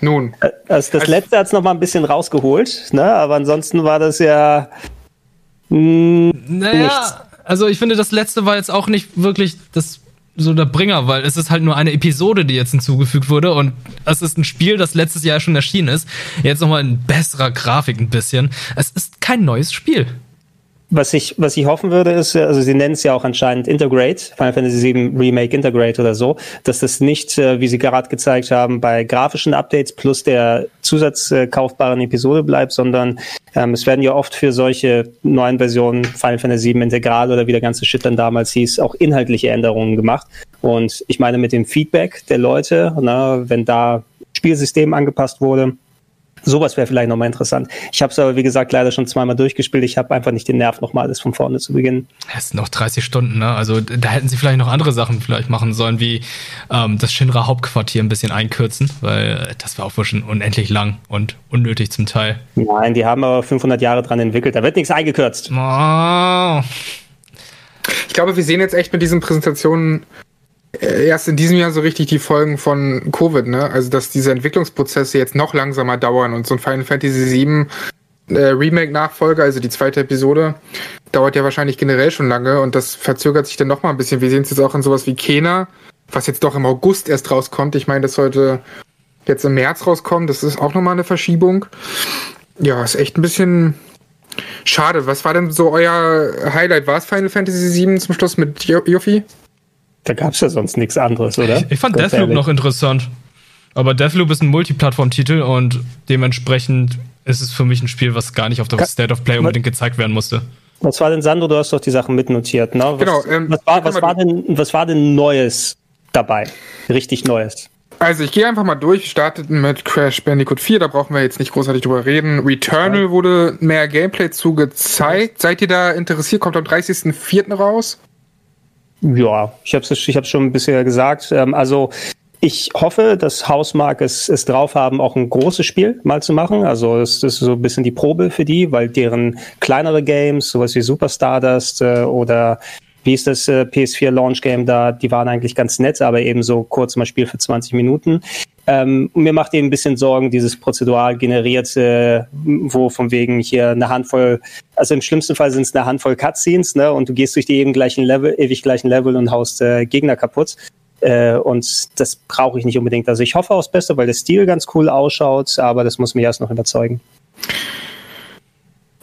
Nun. Also das letzte hat's noch mal ein bisschen rausgeholt, ne? Aber ansonsten war das ja mh, Naja, nichts. also ich finde, das letzte war jetzt auch nicht wirklich das so der Bringer, weil es ist halt nur eine Episode, die jetzt hinzugefügt wurde und es ist ein Spiel, das letztes Jahr schon erschienen ist. Jetzt nochmal in besserer Grafik ein bisschen. Es ist kein neues Spiel. Was ich, was ich hoffen würde, ist, also sie nennen es ja auch anscheinend Integrate, Final Fantasy VII Remake Integrate oder so, dass das nicht, äh, wie sie gerade gezeigt haben, bei grafischen Updates plus der zusatzkaufbaren Episode bleibt, sondern ähm, es werden ja oft für solche neuen Versionen Final Fantasy VII Integral oder wie der ganze Shit dann damals hieß, auch inhaltliche Änderungen gemacht. Und ich meine, mit dem Feedback der Leute, na, wenn da Spielsystem angepasst wurde, Sowas wäre vielleicht nochmal interessant. Ich habe es aber, wie gesagt, leider schon zweimal durchgespielt. Ich habe einfach nicht den Nerv, nochmal alles von vorne zu beginnen. Es sind noch 30 Stunden, ne? Also da hätten sie vielleicht noch andere Sachen vielleicht machen sollen, wie ähm, das Shinra Hauptquartier ein bisschen einkürzen, weil das war auch wohl schon unendlich lang und unnötig zum Teil. Nein, die haben aber 500 Jahre dran entwickelt. Da wird nichts eingekürzt. Oh. Ich glaube, wir sehen jetzt echt mit diesen Präsentationen äh, erst in diesem Jahr so richtig die Folgen von Covid, ne? Also, dass diese Entwicklungsprozesse jetzt noch langsamer dauern und so ein Final Fantasy VII äh, Remake-Nachfolger, also die zweite Episode, dauert ja wahrscheinlich generell schon lange und das verzögert sich dann noch mal ein bisschen. Wir sehen es jetzt auch in sowas wie Kena, was jetzt doch im August erst rauskommt. Ich meine, das sollte jetzt im März rauskommen. Das ist auch nochmal eine Verschiebung. Ja, ist echt ein bisschen schade. Was war denn so euer Highlight? War es Final Fantasy VII zum Schluss mit Jo- Da gab's ja sonst nichts anderes, oder? Ich fand Ganz Deathloop ehrlich. noch interessant. Aber Deathloop ist ein Multiplattform-Titel und dementsprechend ist es für mich ein Spiel, was gar nicht auf der Ka- State of Play unbedingt gezeigt werden musste. Was war denn, Sandro? Du hast doch die Sachen mitnotiert, ne? Was, Genau, ähm, was, war, was, war denn, was war denn Neues dabei? Richtig Neues. Also ich gehe einfach mal durch. Wir starteten mit Crash Bandicoot 4, da brauchen wir jetzt nicht großartig drüber reden. Returnal wurde mehr Gameplay zu gezeigt. Seid ihr da interessiert? Kommt am 30.04. raus? Ja, ich habe es ich hab's schon bisher gesagt. Ähm, also ich hoffe, dass Hausmark es, es drauf haben, auch ein großes Spiel mal zu machen. Also es ist so ein bisschen die Probe für die, weil deren kleinere Games, sowas wie Super Stardust äh, oder wie ist das äh, PS4 Launch Game da, die waren eigentlich ganz nett, aber eben so kurz mal Spiel für 20 Minuten. Ähm, mir macht eben ein bisschen Sorgen, dieses prozedural generierte, wo von wegen hier eine Handvoll, also im schlimmsten Fall sind es eine Handvoll Cutscenes, ne, und du gehst durch die eben gleichen Level, ewig gleichen Level und haust äh, Gegner kaputt. Äh, und das brauche ich nicht unbedingt. Also ich hoffe aufs Beste, weil der Stil ganz cool ausschaut, aber das muss mich erst noch überzeugen.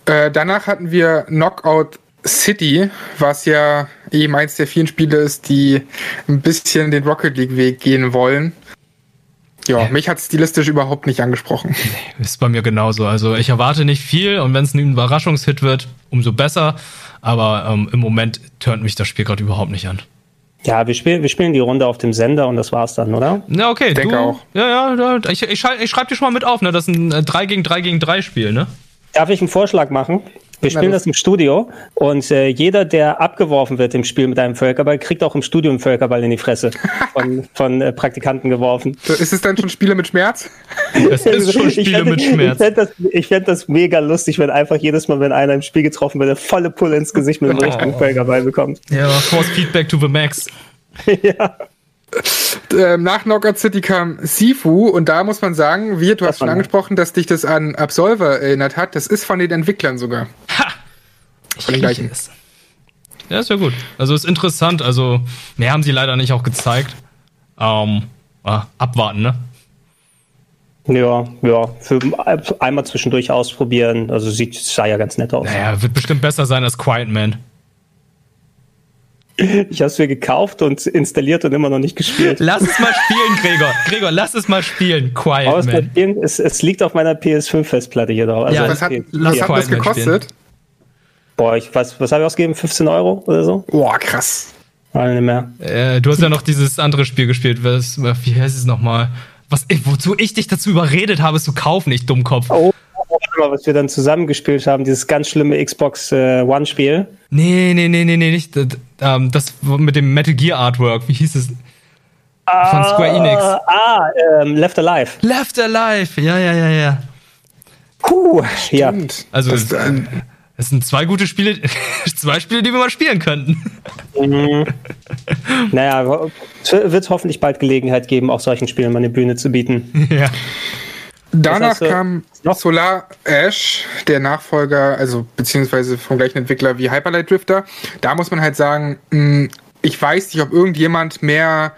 Äh, danach hatten wir Knockout City, was ja eben eins der vielen Spiele ist, die ein bisschen den Rocket League Weg gehen wollen. Ja, mich hat stilistisch überhaupt nicht angesprochen. Ist bei mir genauso. Also ich erwarte nicht viel und wenn es ein Überraschungshit wird, umso besser. Aber ähm, im Moment turnt mich das Spiel gerade überhaupt nicht an. Ja, wir spielen, wir spielen die Runde auf dem Sender und das war's dann, oder? Ja, okay. Denke du, auch. Ja, ja, ja, ich, ich, schreib- ich schreibe dir schon mal mit auf, ne? Das ist ein äh, 3 gegen 3 gegen 3 Spiel, ne? Darf ich einen Vorschlag machen? Wir spielen das im Studio und äh, jeder, der abgeworfen wird im Spiel mit einem Völkerball, kriegt auch im Studio einen Völkerball in die Fresse von, von äh, Praktikanten geworfen. So, Ist es dann schon Spiele mit Schmerz? Es ist schon Ich Spiele fänd- mit Schmerz. Ich fände das, ich fänd das mega lustig, wenn einfach jedes Mal, wenn einer im Spiel getroffen wird, eine volle Pulle ins Gesicht mit einem Oh. richtigen Völkerball bekommt. Ja, Force Feedback to the max. ja. Ähm, nach Knockout City kam Sifu und da muss man sagen, wir, du hast schon angesprochen, dass dich das an Absolver erinnert hat. Das ist von den Entwicklern sogar. Ich Von den gleichen. es. Ja, ist ja gut. Also ist interessant. Also mehr haben sie leider nicht auch gezeigt. Ähm, ah, abwarten, ne? Ja, ja, für einmal zwischendurch ausprobieren. Also sieht, sah ja ganz nett aus. Naja, wird bestimmt besser sein als Quiet Man. Ich habe es mir gekauft und installiert und immer noch nicht gespielt. Lass es mal spielen, Gregor. Gregor, lass es mal spielen. Quiet Aber es, Man. spielen, es, es liegt auf meiner PS5-Festplatte hier drauf. Also Ja, Was hat, was hat das gekostet? Boah, ich weiß, was habe ich ausgegeben? 15 Euro oder so? Boah, krass. Nein, nicht mehr. Äh, du hast ja noch dieses andere Spiel gespielt. Was, wie heißt es nochmal? Was, wozu ich dich dazu überredet habe, es zu kaufen, ich Dummkopf. Oh, was wir dann zusammengespielt haben, dieses ganz schlimme Xbox äh, One-Spiel. Nee, nee, nee, nee, nee, nicht. Das, ähm, das mit dem Metal Gear Artwork. Wie hieß es? Von Square Enix. Ah, ähm, Left Alive. Left Alive. Ja, ja, ja, ja. Puh, ja. Stimmt. Also, Das, es, äh, es sind zwei gute Spiele, zwei Spiele, die wir mal spielen könnten. Mhm. Naja, es wird hoffentlich bald Gelegenheit geben, auch solchen Spielen mal eine Bühne zu bieten. ja. Danach kam noch? Solar Ash, der Nachfolger, also beziehungsweise vom gleichen Entwickler wie Hyperlight Drifter. Da muss man halt sagen, mh, ich weiß nicht, ob irgendjemand mehr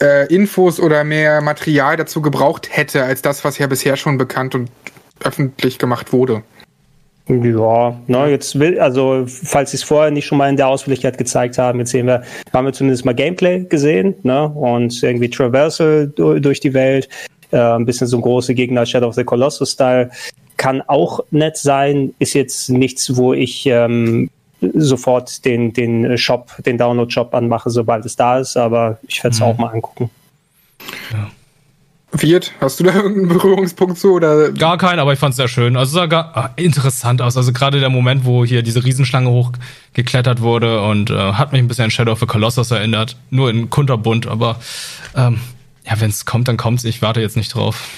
äh, Infos oder mehr Material dazu gebraucht hätte, als das, was ja bisher schon bekannt und öffentlich gemacht wurde. Ja, ne, jetzt will, also falls sie es vorher nicht schon mal in der Ausführlichkeit gezeigt haben, jetzt sehen wir, haben wir zumindest mal Gameplay gesehen, ne? Und irgendwie Traversal du- durch die Welt, äh, ein bisschen so große Gegner, Shadow of the Colossus-Style. Kann auch nett sein, ist jetzt nichts, wo ich ähm, sofort den, den Shop, den Download-Shop anmache, sobald es da ist, aber ich werde es auch mal angucken. Wirt, hast du da irgendeinen Berührungspunkt zu? Oder? Gar kein, aber ich fand es sehr schön. Also es sah gar, ah, interessant aus. Also gerade der Moment, wo hier diese Riesenschlange hochgeklettert wurde und äh, hat mich ein bisschen an Shadow of the Colossus erinnert. Nur in kunterbunt, aber ähm, ja, wenn es kommt, dann kommt's. Ich warte jetzt nicht drauf.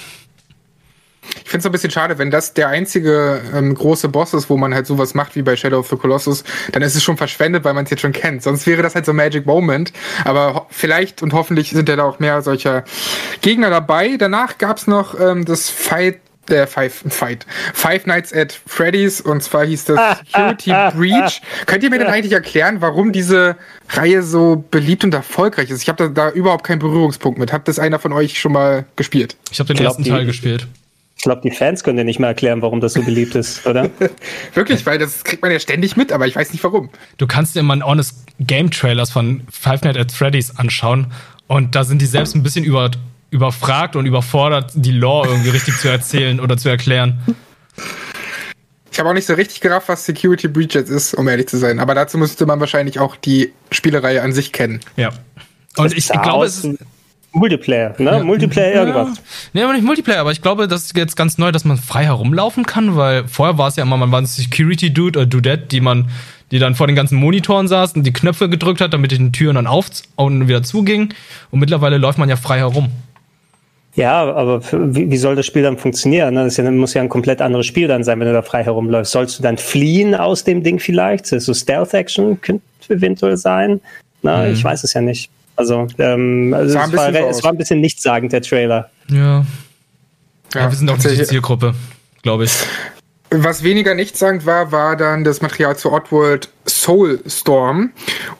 Ich finde es ein bisschen schade, wenn das der einzige ähm, große Boss ist, wo man halt sowas macht wie bei Shadow of the Colossus, dann ist es schon verschwendet, weil man es jetzt schon kennt. Sonst wäre das halt so ein Magic Moment. Aber vielleicht und hoffentlich sind ja da auch mehr solcher Gegner dabei. Danach gab's noch ähm, das Fight äh, Five, Fight, Five Nights at Freddy's und zwar hieß das Security Breach. Könnt ihr mir denn eigentlich erklären, warum diese Reihe so beliebt und erfolgreich ist? Ich habe da, da überhaupt keinen Berührungspunkt mit. Hat das einer von euch schon mal gespielt? Ich habe den Ich ersten die- Teil gespielt. Ich glaube, die Fans können dir nicht mal erklären, warum das so beliebt ist, oder? Wirklich, weil das kriegt man ja ständig mit, aber ich weiß nicht warum. Du kannst dir mal einen Honest Game Trailers von Five Nights at Freddy's anschauen und da sind die selbst ein bisschen über, überfragt und überfordert, die Lore irgendwie richtig zu erzählen oder zu erklären. Ich habe auch nicht so richtig gerafft, was Security Breach jetzt ist, um ehrlich zu sein. Aber dazu müsste man wahrscheinlich auch die Spielereihe an sich kennen. Ja. Und ich, ich glaube, es ist. Multiplayer, ne? Multiplayer irgendwas. Nee, aber nicht Multiplayer, aber ich glaube, das ist jetzt ganz neu, dass man frei herumlaufen kann, weil vorher war es ja immer, man war ein Security Dude oder Dudette, die man, die dann vor den ganzen Monitoren saß und die Knöpfe gedrückt hat, damit die Türen dann auf und wieder zugingen. Und mittlerweile läuft man ja frei herum. Ja, aber wie, wie soll das Spiel dann funktionieren? ne? Das ja, muss ja ein komplett anderes Spiel dann sein, wenn du da frei herumläufst. Sollst du dann fliehen aus dem Ding vielleicht? So Stealth-Action könnte eventuell sein. Na, Mhm. ich weiß es ja nicht. Also, ähm, also es, war, es war ein bisschen nichtssagend, der Trailer. Ja. Ja, wir sind auch nicht die tatsächlich. Zielgruppe, glaube ich. Was weniger nichtssagend war, war dann das Material zu Oddworld Soulstorm.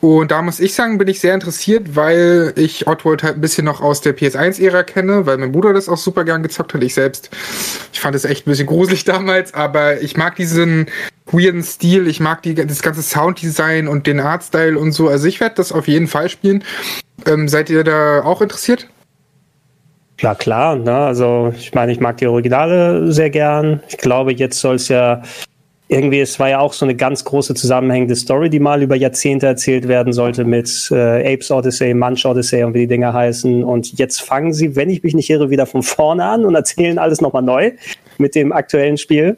Und da muss ich sagen, bin ich sehr interessiert, weil ich Oddworld halt ein bisschen noch aus der PS1-Ära kenne, weil mein Bruder das auch super gern gezockt hat. Ich selbst, ich fand es echt ein bisschen gruselig damals, aber ich mag diesen weirden Stil, ich mag die, das ganze Sounddesign und den Artstyle und so. Also ich werde das auf jeden Fall spielen. Ähm, seid ihr da auch interessiert? Klar, klar. Ne? Also ich meine, ich mag die Originale sehr gern. Ich glaube, jetzt soll es ja irgendwie, es war ja auch so eine ganz große zusammenhängende Story, die mal über Jahrzehnte erzählt werden sollte mit äh, Apes Odyssey, Munch Odyssey und wie die Dinger heißen. Und jetzt fangen sie, wenn ich mich nicht irre, wieder von vorne an und erzählen alles nochmal neu mit dem aktuellen Spiel.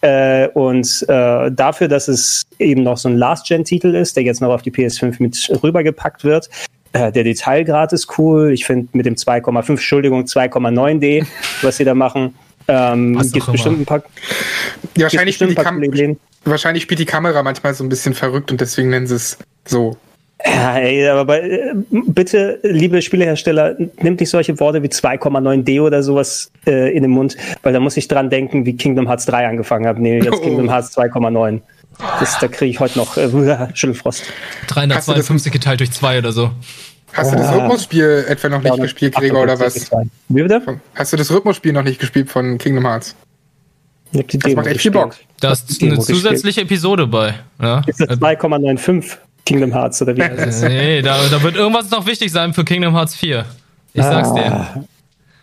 Äh, und äh, dafür, dass es eben noch so ein Last-Gen-Titel ist, der jetzt noch auf die PS5 mit rübergepackt wird, äh, der Detailgrad ist cool. Ich finde mit dem 2,5, Entschuldigung, 2,9D, was sie da machen, ähm, gibt bestimmt ein paar. Ja, wahrscheinlich bestimmt spielt, paar wahrscheinlich spielt die Kamera manchmal so ein bisschen verrückt und deswegen nennen sie es so. Ja, ey, aber bei, äh, bitte, liebe Spielehersteller, nimmt nicht solche Worte wie 2,9D oder sowas äh, in den Mund, weil da muss ich dran denken, wie Kingdom Hearts 3 angefangen hat. Nee, jetzt Oh. Kingdom Hearts 2,9. Das, da kriege ich heute noch äh, Schüttelfrost. 352 geteilt durch zwei oder so. Hast du das Ah. Rhythmusspiel etwa noch nicht gespielt, Gregor, oder was? Wie bitte? Hast du das Rhythmusspiel noch nicht gespielt von Kingdom Hearts? Ich hab die Das macht echt viel Bock. Da Das ist Demo eine gespielt. zusätzliche Episode bei. Ja? Ist das 2,95 Kingdom Hearts oder wie heißt das? Nee, da, da wird irgendwas noch wichtig sein für Kingdom Hearts 4. Ich sag's dir. Ah.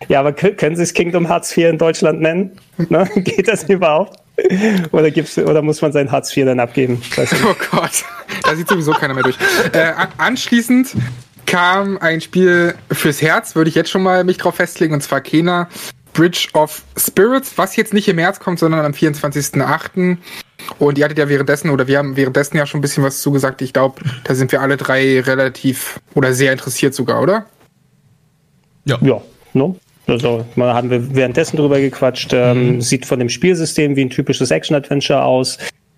Ja, aber kö- können Sie es Kingdom Hearts 4 in Deutschland nennen? Ne? Geht das überhaupt? Oder, gibt's, oder muss man sein Hartz 4 dann abgeben? Oh Gott, da sieht sowieso keiner mehr durch. Äh, an anschließend kam ein Spiel fürs Herz, würde ich jetzt schon mal mich drauf festlegen, und zwar Kena Bridge of Spirits, was jetzt nicht im März kommt, sondern am 24.08. Und ihr hattet ja währenddessen, oder wir haben währenddessen ja schon ein bisschen was zugesagt. Ich glaube, da sind wir alle drei relativ oder sehr interessiert sogar, oder? Ja. Ja, ne? Also, mal haben wir währenddessen drüber gequatscht. Ähm, Sieht von dem Spielsystem wie ein typisches Action-Adventure aus,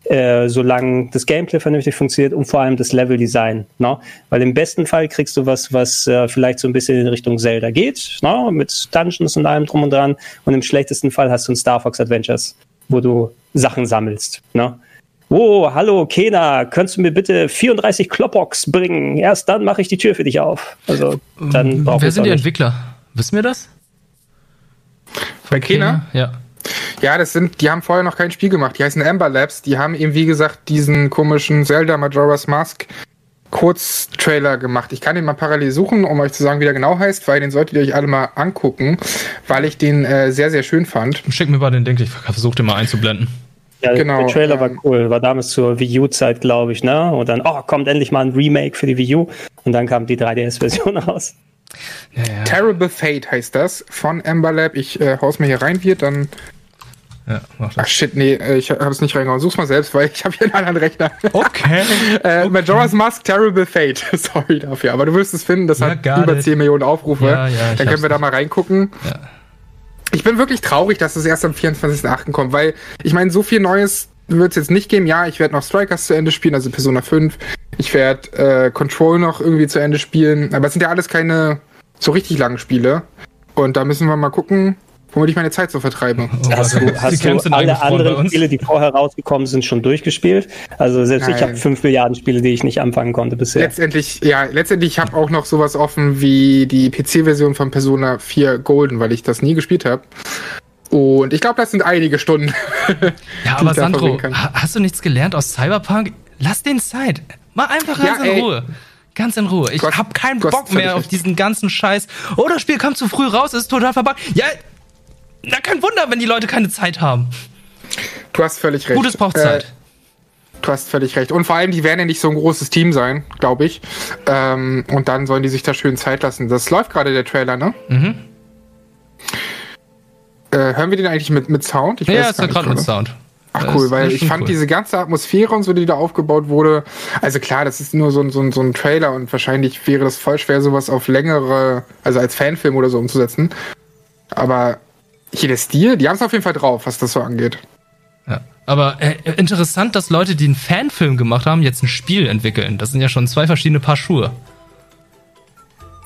äh, solange das Gameplay vernünftig funktioniert und vor allem das Level-Design. Ne? Weil im besten Fall kriegst du was, was äh, vielleicht so ein bisschen in Richtung Zelda geht, ne? mit Dungeons und allem drum und dran. Und im schlechtesten Fall hast du ein Star Fox Adventures, wo du Sachen sammelst. Ne? Oh, hallo, Kena, könntest du mir bitte 34 Klopbox bringen? Erst dann mache ich die Tür für dich auf. Also, dann brauchen Wer sind die Entwickler? Wissen wir das? Bei Kena? Ja. Ja, das sind, die haben vorher noch kein Spiel gemacht. Die heißen Amber Labs. Die haben eben, wie gesagt, diesen komischen Zelda Majora's Mask Kurztrailer gemacht. Ich kann den mal parallel suchen, um euch zu sagen, wie der genau heißt, weil den solltet ihr euch alle mal angucken, weil ich den äh, sehr, sehr schön fand. Schick mir mal den Link, ich versuche den mal einzublenden. Ja, Genau, der Trailer war cool. War damals zur Wii U-Zeit, glaube ich, ne? Und dann, oh, kommt endlich mal ein Remake für die Wii U. Und dann kam die 3DS-Version raus. Terrible Fate heißt das von Amber Lab. Ich äh, hau's mir hier rein, wird dann. Ja, mach Ach shit, nee, äh, ich habe es nicht reingehauen. Such's mal selbst, weil ich habe hier einen anderen Rechner. Okay. äh, Majora's Mask Terrible Fate. Sorry dafür, aber du wirst es finden. Das Ja, hat über it. 10 Millionen Aufrufe. Ja, ja, dann können hab's wir da mal reingucken. Ja. Ich bin wirklich traurig, dass es erst am 24.08. kommt, weil ich meine, so viel Neues wird es jetzt nicht geben. Ja, ich werde noch Strikers zu Ende spielen, also Persona 5. Ich werde äh, Control noch irgendwie zu Ende spielen. Aber es sind ja alles keine so richtig langen Spiele. Und da müssen wir mal gucken, womit ich meine Zeit so vertreibe. Hast du, hast du alle anderen Spiele, die vorher rausgekommen sind, schon durchgespielt? Also selbst ich Nein. habe fünf Milliarden Spiele, die ich nicht anfangen konnte bisher. Letztendlich, ja, letztendlich habe auch noch sowas offen wie die PC-Version von Persona 4 Golden, weil ich das nie gespielt habe. Und ich glaube, das sind einige Stunden. Ja, aber ich Sandro, hast du nichts gelernt aus Cyberpunk? Lass den Zeit. Mal einfach ganz Ja, in ey. Ruhe. Ganz in Ruhe. Ich hab keinen Bock mehr auf diesen ganzen Scheiß. Oh, das Spiel kam zu früh raus, ist total verbuggt. Ja, na kein Wunder, wenn die Leute keine Zeit haben. Du hast völlig recht. Gutes braucht Äh, Zeit. Du hast völlig recht. Und vor allem, die werden ja nicht so ein großes Team sein, glaube ich. Ähm, und dann sollen die sich da schön Zeit lassen. Das läuft gerade der Trailer, ne? Mhm. Äh, hören wir den eigentlich mit, mit Sound? Ich Ja, ist ja gerade mit. Sound. Ach cool, weil ich fand cool. diese ganze Atmosphäre und so, die da aufgebaut wurde. Also klar, das ist nur so ein, so ein, so ein Trailer und wahrscheinlich wäre das voll schwer, sowas auf längere, also als Fanfilm oder so umzusetzen. Aber hier der Stil, die haben es auf jeden Fall drauf, was das so angeht. Ja. Aber äh, interessant, dass Leute, die einen Fanfilm gemacht haben, jetzt ein Spiel entwickeln. Das sind ja schon zwei verschiedene Paar Schuhe.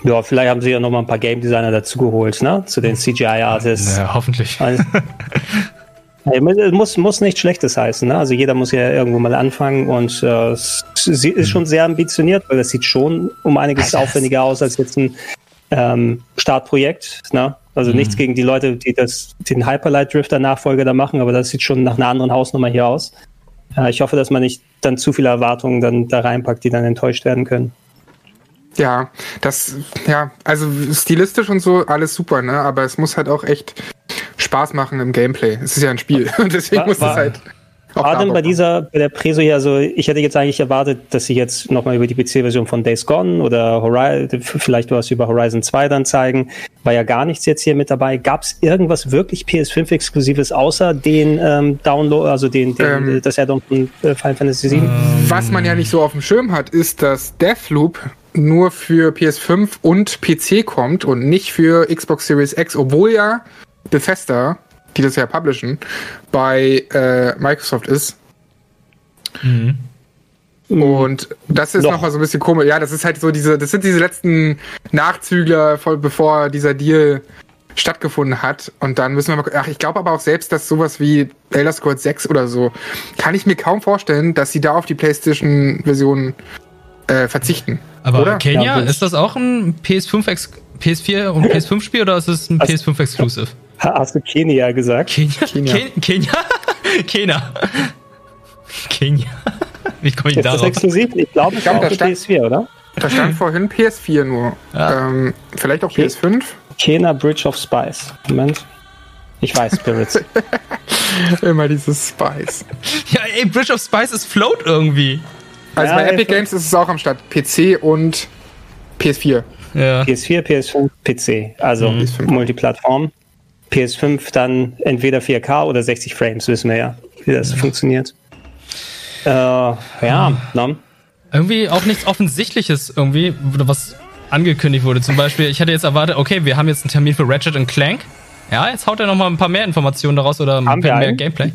Ja, vielleicht haben sie ja noch mal ein paar Game Designer dazugeholt, ne? Zu den CGI-Artists. Ja, hoffentlich. Also, es muss, muss nichts Schlechtes heißen, ne? Also jeder muss ja irgendwo mal anfangen und äh, sie ist schon sehr ambitioniert, weil das sieht schon um einiges aufwendiger aus als jetzt ein ähm, Startprojekt, ne? Also nichts gegen die Leute, die das, den Hyperlight Drifter Nachfolger da machen, aber das sieht schon nach einer anderen Hausnummer hier aus. Äh, ich hoffe, dass man nicht dann zu viele Erwartungen dann da reinpackt, die dann enttäuscht werden können. Ja, das, ja, also stilistisch und so, alles super, ne? Aber es muss halt auch echt Spaß machen im Gameplay. Es ist ja ein Spiel. Und deswegen War- muss es halt. Bock bei dieser, bei der Preso hier, also ich hätte jetzt eigentlich erwartet, dass sie jetzt nochmal über die PC-Version von Days Gone oder Horizon, vielleicht was über Horizon 2 dann zeigen. War ja gar nichts jetzt hier mit dabei. Gab es irgendwas wirklich PS5-Exklusives außer den ähm, Download, also den, den Ähm. das Add-on von äh, Final Fantasy VII? Was man ja nicht so auf dem Schirm hat, ist, dass Deathloop nur für PS5 und PC kommt und nicht für Xbox Series X, obwohl ja Bethesda, die das ja publishen, bei äh, Microsoft ist. Mhm. Und das ist nochmal noch so ein bisschen komisch. Ja, das ist halt so diese, das sind diese letzten Nachzügler, voll, bevor dieser Deal stattgefunden hat. Und dann müssen wir mal. Ach, ich glaube aber auch selbst, dass sowas wie Elder Scrolls 6 oder so, kann ich mir kaum vorstellen, dass sie da auf die PlayStation-Version äh, verzichten. Aber oder? Kenia, ja, ist das auch ein PS5 PS4 und PS5-Spiel oder ist es ein also, PS5-Exclusive? Hast du Kenia gesagt? Kenia? Kenia. Ken- Kenia? Kenia. Kenia. Wie komme ich Ist das darauf? exklusiv? Ich glaube, ich glaub, glaube, da für stand- PS4, oder? Da stand vorhin PS4 nur. Ähm, vielleicht auch PS5? Kena Bridge of Spice. Moment. Ich weiß, Spirits. Immer dieses Spice. Ja, ey, Bridge of Spice ist Float irgendwie. Also Ja, bei ey, Epic Games ist es auch am Start. PC und PS4. Ja. PS4, PS5, PC. Also PS5. Multiplattform. PS5 dann entweder 4K oder 60 Frames, wissen wir ja, wie das funktioniert. Äh, ja, ne? Irgendwie auch nichts Offensichtliches irgendwie, was angekündigt wurde. Zum Beispiel, ich hätte jetzt erwartet, okay, wir haben jetzt einen Termin für Ratchet und Clank. Ja, jetzt haut er noch mal ein paar mehr Informationen daraus oder ein Haben wir mehr? Gameplay.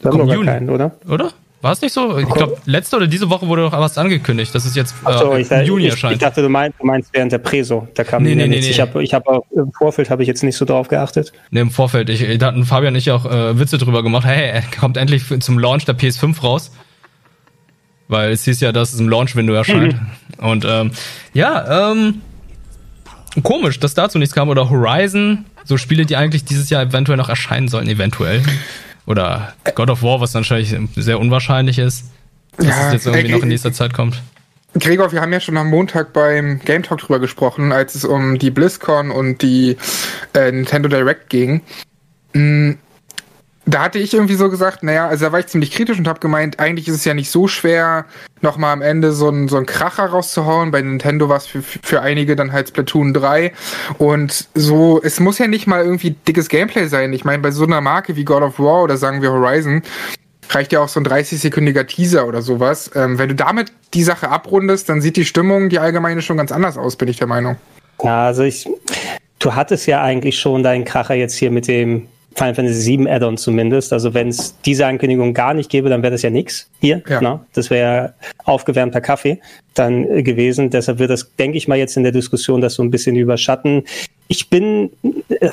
Wir haben Juni. keinen, oder? Oder? War es nicht so? Ich glaube, letzte oder diese Woche wurde doch was angekündigt, dass es jetzt äh, Achso, ich, im Juni ich, ich erscheint. dachte, du meinst, du meinst während der Preso. Da kam Nee, nee, nee, nee. Ich habe ich hab auch im Vorfeld habe ich jetzt nicht so drauf geachtet. Ne, im Vorfeld. Ich, da hatten Fabian und ich auch äh, Witze drüber gemacht. Hey, er kommt endlich zum Launch der PS5 raus. Weil es hieß ja, dass es im Launch-Window erscheint. Und ähm, ja, ähm, komisch, dass dazu nichts kam. Oder Horizon, so Spiele, die eigentlich dieses Jahr eventuell noch erscheinen sollen, eventuell. Oder God of War, was wahrscheinlich sehr unwahrscheinlich ist, dass Ja, es jetzt irgendwie ey, noch in nächster Zeit kommt. Gregor, wir haben ja schon am Montag beim Game Talk drüber gesprochen, als es um die BlizzCon und die äh, Nintendo Direct ging. Mm, Da hatte ich irgendwie so gesagt, naja, also da war ich ziemlich kritisch und habe gemeint, eigentlich ist es ja nicht so schwer, nochmal am Ende so einen so einen Kracher rauszuhauen. Bei Nintendo war es für, für einige dann halt Splatoon 3. Und so, es muss ja nicht mal irgendwie dickes Gameplay sein. Ich meine, bei so einer Marke wie God of War oder sagen wir Horizon, reicht ja auch so ein 30-sekündiger Teaser oder sowas. Ähm, wenn du damit die Sache abrundest, dann sieht die Stimmung, die allgemeine, schon ganz anders aus, bin ich der Meinung. Ja, also ich, du hattest ja eigentlich schon deinen Kracher jetzt hier mit dem Final Fantasy VII Add-on zumindest. Also wenn es diese Ankündigung gar nicht gäbe, dann wäre das ja nix hier. Ja. Ne? Das wäre aufgewärmter Kaffee dann äh, gewesen. Deshalb wird das, denke ich mal, jetzt in der Diskussion das so ein bisschen überschatten. Ich bin, äh,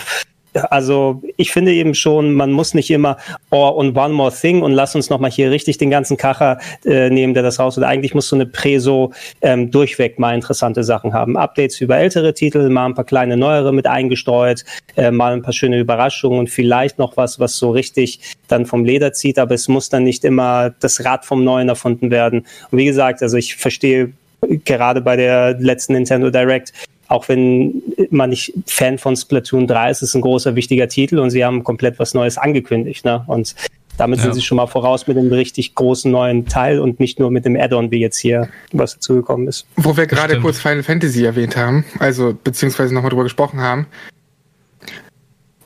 also ich finde eben schon, man muss nicht immer, oh, und one more thing und lass uns nochmal hier richtig den ganzen Kacher äh, nehmen, der das raus. Und eigentlich muss so eine Preso ähm, durchweg mal interessante Sachen haben. Updates über ältere Titel, mal ein paar kleine neuere mit eingestreut, äh, mal ein paar schöne Überraschungen und vielleicht noch was, was so richtig dann vom Leder zieht, aber es muss dann nicht immer das Rad vom Neuen erfunden werden. Und wie gesagt, also ich verstehe gerade bei der letzten Nintendo Direct, auch wenn man nicht Fan von Splatoon 3 ist, ist es ein großer, wichtiger Titel und sie haben komplett was Neues angekündigt. Ne? Und damit Ja. sind sie schon mal voraus mit einem richtig großen neuen Teil und nicht nur mit dem Add-on, wie jetzt hier was dazugekommen ist. Wo wir gerade kurz Final Fantasy erwähnt haben, also beziehungsweise nochmal drüber gesprochen haben.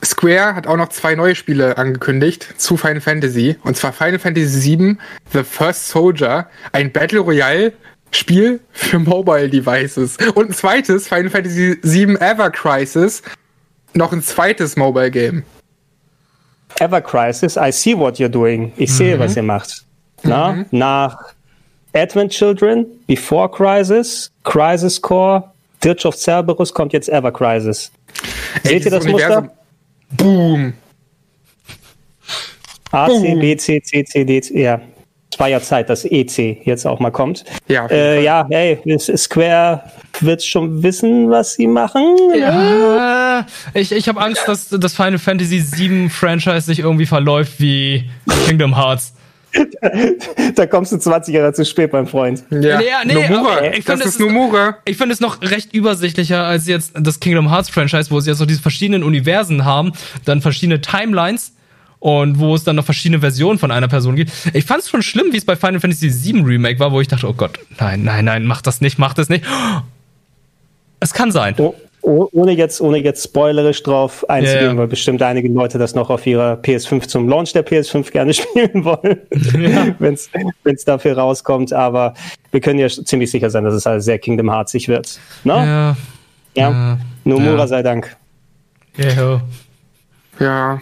Square hat auch noch zwei neue Spiele angekündigt zu Final Fantasy. Und zwar Final Fantasy VII The First Soldier, ein Battle Royale Spiel für Mobile Devices. Und ein zweites Final Fantasy VII Ever Crisis, noch ein zweites Mobile Game. Ever Crisis, I see what you're doing. Ich sehe, Mhm. was ihr macht. Na? Nach Advent Children, Before Crisis, Crisis Core, Dirge of Cerberus kommt jetzt Ever Crisis. Ey, Seht ihr das Universum- Muster? Boom. A, C. B, C, C, C, D, C, ja. Es war ja Zeit, dass EC jetzt auch mal kommt. Ja, äh, ja, hey, es- Square wird schon wissen, was sie machen. Ja, ich, ich habe Angst, dass das Final Fantasy VII Franchise sich irgendwie verläuft wie Kingdom Hearts. da kommst du 20 Jahre zu spät, mein Freund. Ja, Nomura. aber ich das ist Nomura. Ich finde es noch recht übersichtlicher als jetzt das Kingdom Hearts Franchise, wo sie jetzt noch diese verschiedenen Universen haben, dann verschiedene Timelines und wo es dann noch verschiedene Versionen von einer Person gibt. Ich fand es schon schlimm, wie es bei Final Fantasy VII Remake war, wo ich dachte, oh Gott, nein, nein, nein, mach das nicht, mach das nicht. Es kann sein. Oh, oh, ohne jetzt, ohne jetzt spoilerisch drauf einzugehen, Ja, ja. weil bestimmt einige Leute das noch auf ihrer PS5 zum Launch der PS5 gerne spielen wollen, wenn es dafür rauskommt. Aber wir können ja ziemlich sicher sein, dass es halt sehr Kingdom Heartsig wird. Ne? Ja. Ja. Nomura Ja. sei Dank. Ja. Ja.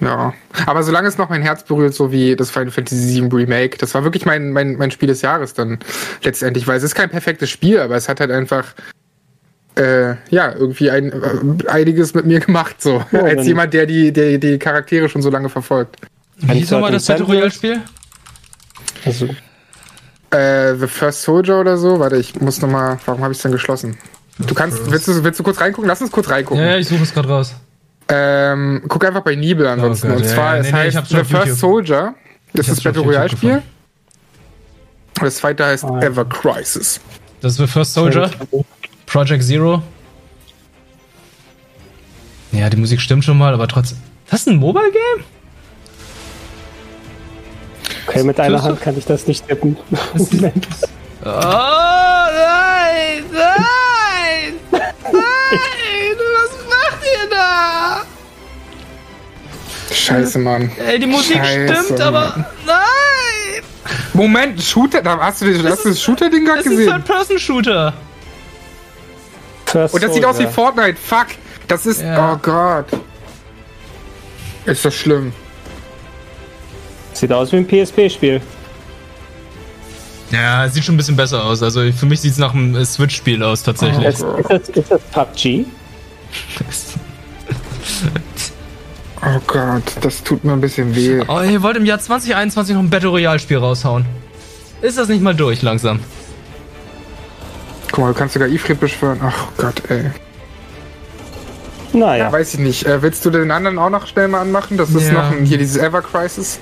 Ja. Aber solange es noch mein Herz berührt, so wie das Final Fantasy VII Remake, das war wirklich mein, mein, mein Spiel des Jahres dann letztendlich, weil es ist kein perfektes Spiel, aber es hat halt einfach äh, ja, irgendwie ein, äh, einiges mit mir gemacht, so. Ja, Als jemand, der die, der die Charaktere schon so lange verfolgt. Wie hieß nochmal das Battle Royale Spiel? Also, Äh, The First Soldier oder so? Warte, ich muss nochmal. Warum habe ich es denn geschlossen? Du kannst. Willst du, willst du kurz reingucken? Lass uns kurz reingucken. Ja, ja, ich suche es gerade raus. Ähm, guck einfach bei Nibel ansonsten. Oh Gott, und zwar, ja, es nee, nee, heißt hab's The First YouTube. Soldier. Das Ich ist hab's Battle Royale Spiel. Und das zweite heißt Ever Crisis. Das ist The First Soldier. Project Zero. Ja, die Musik stimmt schon mal, aber trotzdem. Das ist ein Mobile Game? Okay, mit einer Hand kann ich das nicht tippen. Oh, nein! Nein! Nein! Scheiße, Mann. Ey, die Musik Scheiße, stimmt, aber. Mann. Nein! Moment, Shooter, da hast du, das, du das Shooter-Ding gerade Das ist ein gesehen? Third-Person-Shooter. Und das sieht aus wie. Fortnite. Fuck. Das ist. Ja. Oh Gott. Ist das schlimm? Sieht aus wie ein PSP-Spiel. Ja, es sieht schon ein bisschen besser aus. Also für mich sieht es nach einem äh, Switch-Spiel aus, tatsächlich. Ist, ist, das, ist das PUBG? Oh Gott, das tut mir ein bisschen weh. Oh, ihr wollt im Jahr 2021 noch ein Battle Royale-Spiel raushauen. Ist das nicht mal durch langsam? Guck mal, du kannst sogar Ifrit beschwören. Ach Gott, ey. Naja. Weiß ich nicht. Äh, willst du den anderen auch noch schnell mal anmachen? Das ist Ja. noch ein, hier dieses Ever Crisis.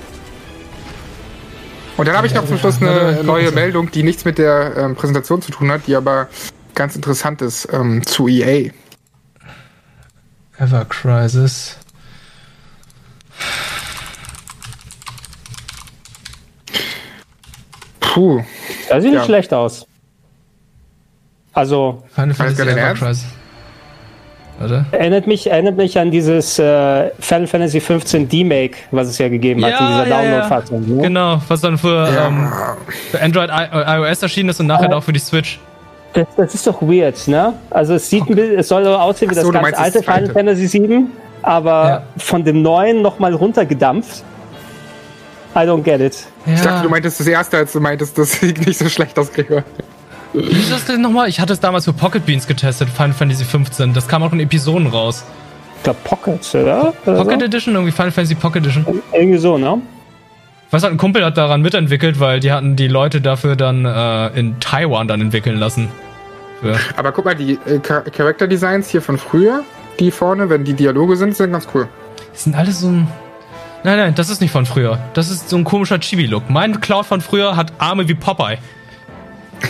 Und dann habe ich noch zum Schluss eine neue. Meldung, die nichts mit der ähm, Präsentation zu tun hat, die aber ganz interessant ist ähm, zu EA. Ever Crisis. Puh. Das sieht Ja. nicht schlecht aus. Also, Final Fantasy Ever Ernst? Crisis. Warte. erinnert mich, erinnert mich an dieses äh, Final Fantasy 15 D-Make, was es ja gegeben hat, in dieser Download-Fassung. Ne? Genau, was dann für, ähm, für Android, I äh, iOS erschienen ist und nachher auch für die Switch. Das, das ist doch weird, ne? Also es sieht ein bisschen, es soll so aussehen wie so, das ganz das alte Final. Fantasy 7, aber von dem neuen nochmal runtergedampft. I don't get it. Ich dachte, du meintest das erste, als du meintest, das sieht nicht so schlecht aus, Gregor. Wie ist das denn nochmal? Ich hatte es damals für Pocket Beans getestet, Final Fantasy 15. Das kam auch in Episoden raus. glaube Pocket, oder? oder Pocket so? Edition, irgendwie Final Fantasy Pocket Edition. Irgendwie so, ne? Was hat ein Kumpel hat daran mitentwickelt, weil die hatten die Leute dafür dann äh, in Taiwan dann entwickeln lassen. Für Aber guck mal, die äh, Char- Character Designs hier von früher, die vorne, wenn die Dialoge sind, sind ganz cool. Das sind alles so ein. Nein, nein, das ist nicht von früher. Das ist so ein komischer Chibi-Look. Mein Cloud von früher hat Arme wie Popeye.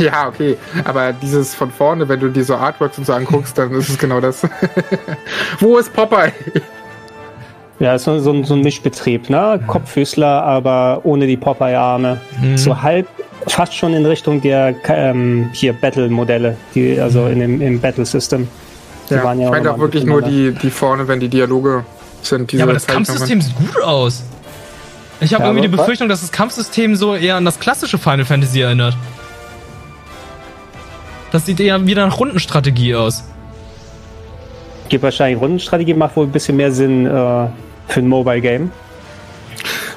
Ja, okay. Aber dieses von vorne, wenn du dir so Artworks und so anguckst, dann ist es genau das. Wo ist Popeye? Ja, ist so, so, ein- so ein Mischbetrieb, ne? Kopffüßler, aber ohne die Popeye-Arme. Mhm. So halb, fast schon in Richtung der ähm, hier Battle-Modelle, die also in dem, im Battle-System. Die Ja, waren ich auch meine auch wirklich nur die, die vorne, wenn die Dialoge sind. Diese Ja, aber das. Kampfsystem sieht gut aus. Ich habe Ja, irgendwie die Befürchtung, dass das Kampfsystem so eher an das klassische Final Fantasy erinnert. Das sieht eher wieder nach Rundenstrategie aus. Gibt wahrscheinlich Rundenstrategie, macht wohl ein bisschen mehr Sinn äh, für ein Mobile-Game.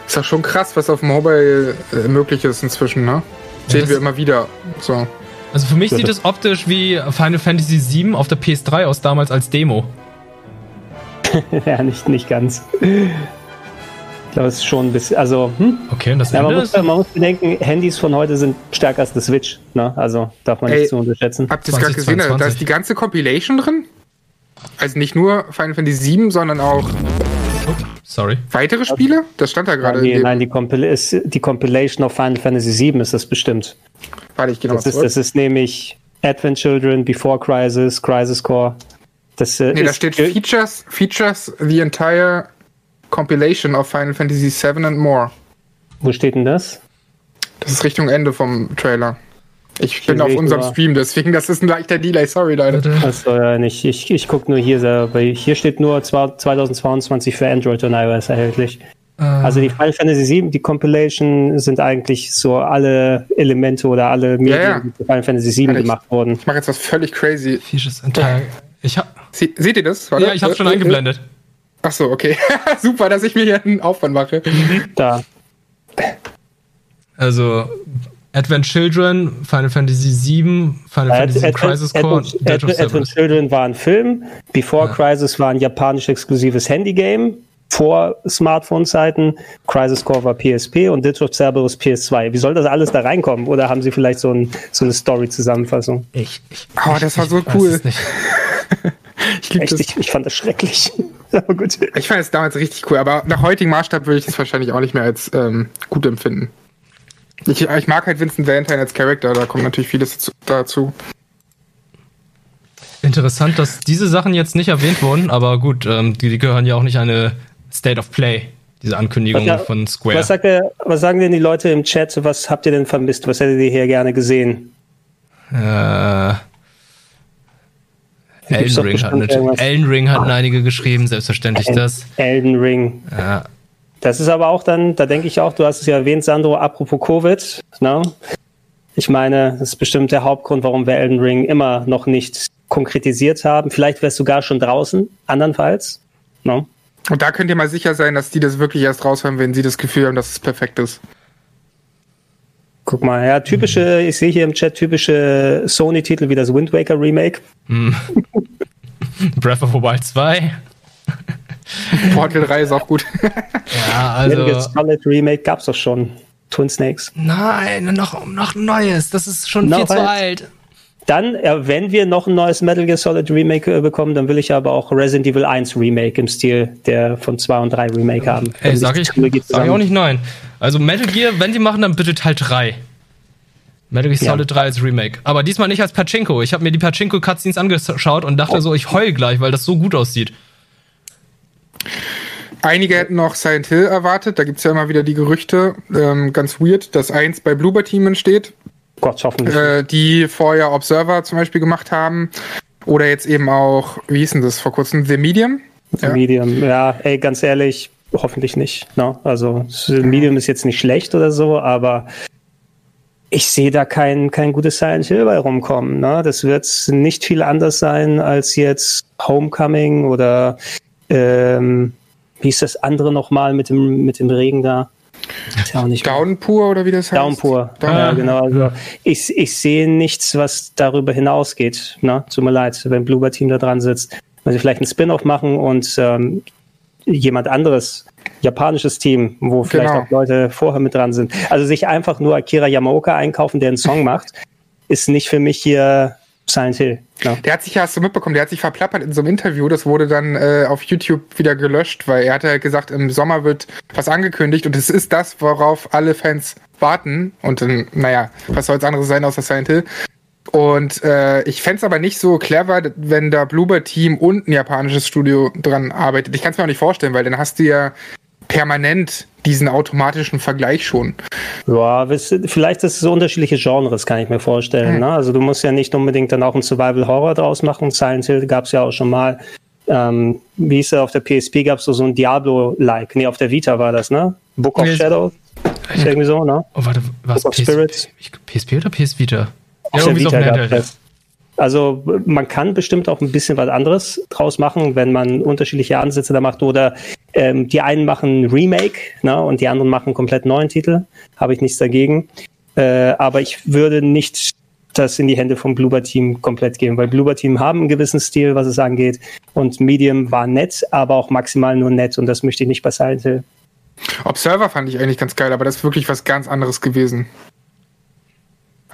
Ist doch schon krass, was auf Mobile äh, möglich ist inzwischen, ne? Sehen das- wir immer wieder. So. Also für mich Ja, sieht das- es optisch wie Final Fantasy VII auf der PS3 aus, damals als Demo. ja, nicht, nicht ganz. Ich glaube, es ist schon ein bisschen, also, hm? Okay, und das Ja, man, muss, man muss bedenken, Handys von heute sind stärker als die Switch, ne? Also darf man Ey, nicht zu unterschätzen. Habt ihr es gerade gesehen? Da 2022. ist die ganze Compilation drin. Also nicht nur Final Fantasy VII, sondern auch Sorry. weitere Spiele? Das stand da gerade. Nein, nein die, Compil ist, die Compilation of Final Fantasy VII ist das bestimmt. Warte, ich gehe noch Das mal ist, zurück. das ist nämlich Advent Children, Before Crisis, Crisis Core. Das, äh, Nee, da ist- steht Features, Features the entire compilation of Final Fantasy VII and more. Wo steht denn das? Das ist Richtung Ende vom Trailer. Ich bin auf ich unserem nur- Stream, deswegen das ist ein leichter Delay. Sorry, Leute. Achso, ja, nicht. Ich, ich gucke nur hier, aber hier steht nur zwar 2022 für Android und iOS erhältlich. Also die Final Fantasy VII, die Compilation sind eigentlich so alle Elemente oder alle Medien, ja. die für Final Fantasy VII Warte, ich- gemacht wurden. Ich mache jetzt was völlig crazy. Entire. Ich hab, Sie, seht ihr das? ja, ich hab's schon eingeblendet. Ach so, okay. Super, dass ich mir hier einen Aufwand mache. Da. Also Advent Children, Final Fantasy VII, Final Fantasy Ad- Crisis Ad- Core Advent, und Dead of Advent. Children war ein Film, Before Crisis war ein japanisch exklusives Handygame, vor Smartphone-Zeiten, Crisis Core war PSP und Ditch of Cerberus PS2. Wie soll das alles da reinkommen? Oder haben sie vielleicht so, ein, so eine Story-Zusammenfassung? Ich, ich, Oh, das war so cool. Ich, Echt, das. ich, ich fand das schrecklich. Aber gut. ich fand es damals richtig cool, aber nach heutigem Maßstab würde ich es wahrscheinlich auch nicht mehr als ähm, gut empfinden. Ich, ich mag halt Vincent Valentine als Charakter, da kommt natürlich vieles zu- dazu. Interessant, dass diese Sachen jetzt nicht erwähnt wurden, aber gut, ähm, die, die gehören ja auch nicht an eine State of Play, diese Ankündigung Was, ja- von Square. Was, sagt der, was sagen denn die Leute im Chat? Was habt ihr denn vermisst? Was hättet ihr hier gerne gesehen? Äh, Elden Ring, hat. Elden Ring hatten einige geschrieben, selbstverständlich das. Elden Ring. Ja. Das ist aber auch dann, da denke ich auch, du hast es ja erwähnt, Sandro, apropos Covid. Ne? Ich meine, das ist bestimmt der Hauptgrund, warum wir Elden Ring immer noch nicht konkretisiert haben. Vielleicht wäre es sogar schon draußen, andernfalls. Ne? Und da könnt ihr mal sicher sein, dass die das wirklich erst raushauen, wenn sie das Gefühl haben, dass es perfekt ist. Guck mal, ja, typische, ich sehe hier im Chat typische Sony-Titel wie das Wind Waker Remake. Hm. Breath of the Wild 2. Portal 3 ist auch gut. Ja, Metal Gear also. Solid Remake gab's doch schon. Twin Snakes. Nein, noch, noch ein neues. Das ist schon Noch viel zu alt. Dann, äh, wenn wir noch ein neues Metal Gear Solid Remake äh, bekommen, dann will ich aber auch Resident Evil 1 Remake im Stil der von 2 und 3 Remake haben. Ey, sag ich, sag ich auch nicht nein. Also Metal Gear, wenn die machen, dann bitte Teil 3. Metal Gear Ja. Solid 3 als Remake. Aber diesmal nicht als Pachinko. Ich habe mir die Pachinko-Cutscenes angeschaut und dachte so, ich heul gleich, weil das so gut aussieht. Einige hätten noch Silent Hill erwartet. Da gibt's ja immer wieder die Gerüchte. Ähm, ganz weird, dass eins bei Bloober Team entsteht. Gott, hoffentlich. Äh, die vorher Observer zum Beispiel gemacht haben. Oder jetzt eben auch, wie hieß denn das vor kurzem? The Medium? Ja. Medium, ja, ey, ganz ehrlich, hoffentlich nicht. Ne? Also, das Medium ist jetzt nicht schlecht oder so, aber ich sehe da kein, kein gutes Silent Hill bei rumkommen. Ne? Das wird nicht viel anders sein als jetzt Homecoming oder ähm, wie ist das andere nochmal mit dem, mit dem Regen da? Ist ja auch nicht Downpour oder wie das heißt? Downpour. Down- Ja, genau. Also ich, ich sehe nichts, was darüber hinausgeht. Ne? Tut mir leid, wenn Bluebird Team da dran sitzt. Wenn sie vielleicht einen Spin-off machen und ähm, jemand anderes, japanisches Team, wo vielleicht Genau. auch Leute vorher mit dran sind. Also sich einfach nur Akira Yamaoka einkaufen, der einen Song macht, ist nicht für mich hier Silent Hill. Ja. Der hat sich ja, hast du mitbekommen, der hat sich verplappert in so einem Interview, das wurde dann äh, auf YouTube wieder gelöscht, weil er hatte halt gesagt, im Sommer wird was angekündigt und es ist das, worauf alle Fans warten. Und dann, naja, was soll es anderes sein außer Silent Hill? Und äh, ich fänd's aber nicht so clever, wenn da Bloober Team und ein japanisches Studio dran arbeitet. Ich kann's mir auch nicht vorstellen, weil dann hast du ja permanent diesen automatischen Vergleich schon. Ja, vielleicht ist es so unterschiedliche Genres, kann ich mir vorstellen. Hm. Ne? Also du musst ja nicht unbedingt dann auch einen Survival Horror draus machen. Silent Hill gab es ja auch schon mal. Ähm, wie hieß er auf der PSP gab es so, so ein Diablo-like. Nee, auf der Vita war das, ne? Book of Nee, Shadows. Ist irgendwie so, ne? Oh, warte, was? Book of PS, Spirits. PSP oder PS Vita? Auf der irgendwie so Vita Handheld. das. Also man kann bestimmt auch ein bisschen was anderes draus machen, wenn man unterschiedliche Ansätze da macht. Oder ähm, die einen machen Remake ne, und die anderen machen komplett neuen Titel. Habe ich nichts dagegen. Äh, aber ich würde nicht das in die Hände vom Bloober Team komplett geben, weil Bloober Team haben einen gewissen Stil, was es angeht. Und Medium war nett, aber auch maximal nur nett. Und das möchte ich nicht bei Silent Hill. Observer fand ich eigentlich ganz geil, aber das ist wirklich was ganz anderes gewesen.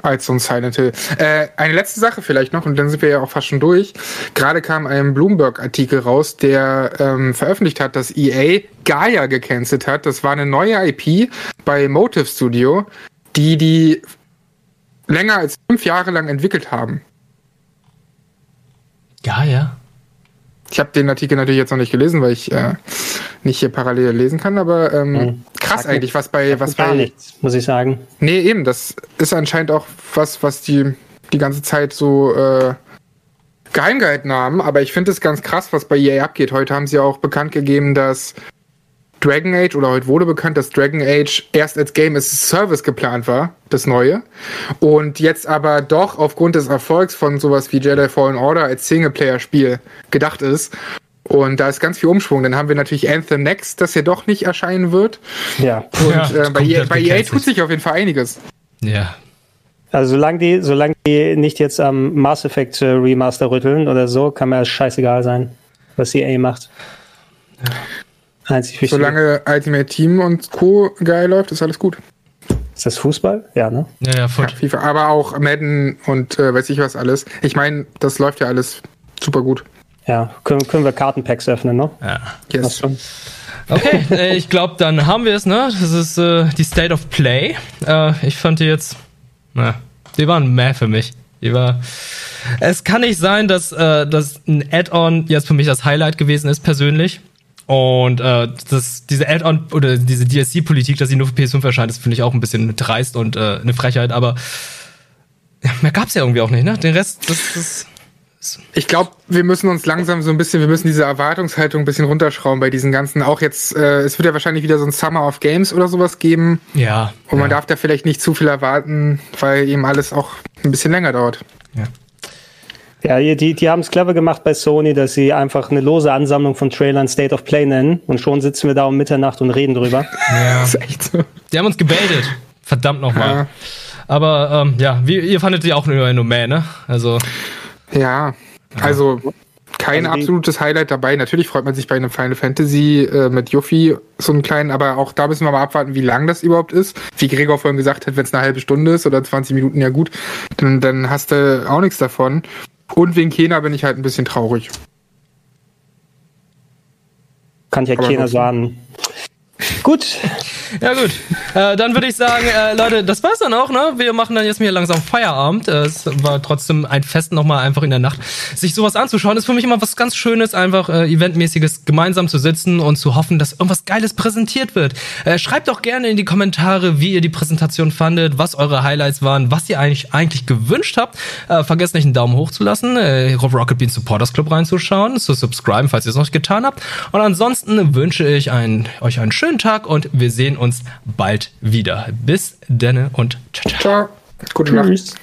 Als so ein Silent Hill. Äh, eine letzte Sache vielleicht noch, und dann sind wir ja auch fast schon durch. Gerade kam ein Bloomberg-Artikel raus, der ähm, veröffentlicht hat, dass EA Gaia gecancelt hat. Das war eine neue IP bei Motive Studio, die die länger als fünf Jahre lang entwickelt haben. Gaia? Ich habe den Artikel natürlich jetzt noch nicht gelesen, weil ich äh, nicht hier parallel lesen kann, aber ähm, krass Sagt mir- eigentlich, was bei was Gar bei nichts, muss ich sagen. Nee, eben, das ist anscheinend auch was, was die die ganze Zeit so äh, geheim gehalten haben, aber ich finde es ganz krass, was bei EA abgeht. Heute haben sie auch bekannt gegeben, dass Dragon Age oder heute wurde bekannt, dass Dragon Age erst als Game as a Service geplant war, das neue, und jetzt aber doch aufgrund des Erfolgs von sowas wie Jedi Fallen Order als Singleplayer-Spiel gedacht ist. Und da ist ganz viel Umschwung. Dann haben wir natürlich Anthem Next, das ja doch nicht erscheinen wird. Ja. Und Ja, äh, bei, EA, bei EA tut sich auf jeden Fall einiges. Ja. Also solange die, solange die nicht jetzt am Mass Effect äh, Remaster rütteln oder so, kann mir scheißegal sein, was EA macht. Einzig wichtig. Solange Ultimate Team und Co. geil läuft, ist alles gut. Ist das Fußball? Ja, ne? Ja, ja, voll. Ja, FIFA, aber auch Madden und äh, weiß ich was alles. Ich meine, das läuft ja alles super gut. Ja, können, können wir Kartenpacks öffnen, ne? Ja. Yes. schon. Okay, äh, ich glaube, dann haben wir es, ne? Das ist äh, die State of Play. Äh, ich fand die jetzt, na, die waren meh für mich. Die war. Es kann nicht sein, dass, äh, dass ein Add-on jetzt für mich das Highlight gewesen ist, persönlich. Und äh, das, diese Add-on oder diese DLC-Politik, dass sie nur für PS5 erscheint, das finde ich auch ein bisschen dreist und äh, eine Frechheit, aber ja, mehr gab's ja irgendwie auch nicht, ne? Den Rest, das, das Ich glaube, wir müssen uns langsam so ein bisschen, wir müssen diese Erwartungshaltung ein bisschen runterschrauben bei diesen ganzen, auch jetzt, äh, es wird ja wahrscheinlich wieder so ein Summer of Games oder sowas geben. ja. Und man ja. darf da vielleicht nicht zu viel erwarten, weil eben alles auch ein bisschen länger dauert. Ja, die, die haben es clever gemacht bei Sony, dass sie einfach eine lose Ansammlung von Trailern State of Play nennen und schon sitzen wir da um Mitternacht und reden drüber. Ja. Das ist echt so. Die haben uns gebaitet. Verdammt nochmal. Ja. Aber ähm, ja, wie, ihr fandet die auch nur meh, ne? Also, Ja, also kein Also absolutes Highlight dabei. Natürlich freut man sich bei einem Final Fantasy äh, mit Yuffie so einen kleinen, aber auch da müssen wir mal abwarten, wie lang das überhaupt ist. Wie Gregor vorhin gesagt hat, wenn es eine halbe Stunde ist oder 20 Minuten, ja gut, dann, dann hast du auch nichts davon. Und wegen Kena bin ich halt ein bisschen traurig. Kann ich ja Aber trotzdem. sagen. Gut, ja gut. Äh, dann würde ich sagen, äh, Leute, das war's dann auch, ne? Wir machen dann jetzt hier langsam Feierabend. Äh, Es war trotzdem ein Fest nochmal einfach in der Nacht. Sich sowas anzuschauen, ist für mich immer was ganz Schönes, einfach äh, eventmäßiges gemeinsam zu sitzen und zu hoffen, dass irgendwas Geiles präsentiert wird. Äh, schreibt doch gerne in die Kommentare, wie ihr die Präsentation fandet, was eure Highlights waren, was ihr eigentlich eigentlich gewünscht habt. Äh, vergesst nicht einen Daumen hoch zu lassen, äh, Rocket Beans Supporters Club reinzuschauen, zu subscriben, falls ihr es noch nicht getan habt. Und ansonsten wünsche ich ein, euch einen schönen Tag und wir sehen uns bald wieder. Bis denne und ciao, ciao. Ciao. Gute Nacht. tschüss.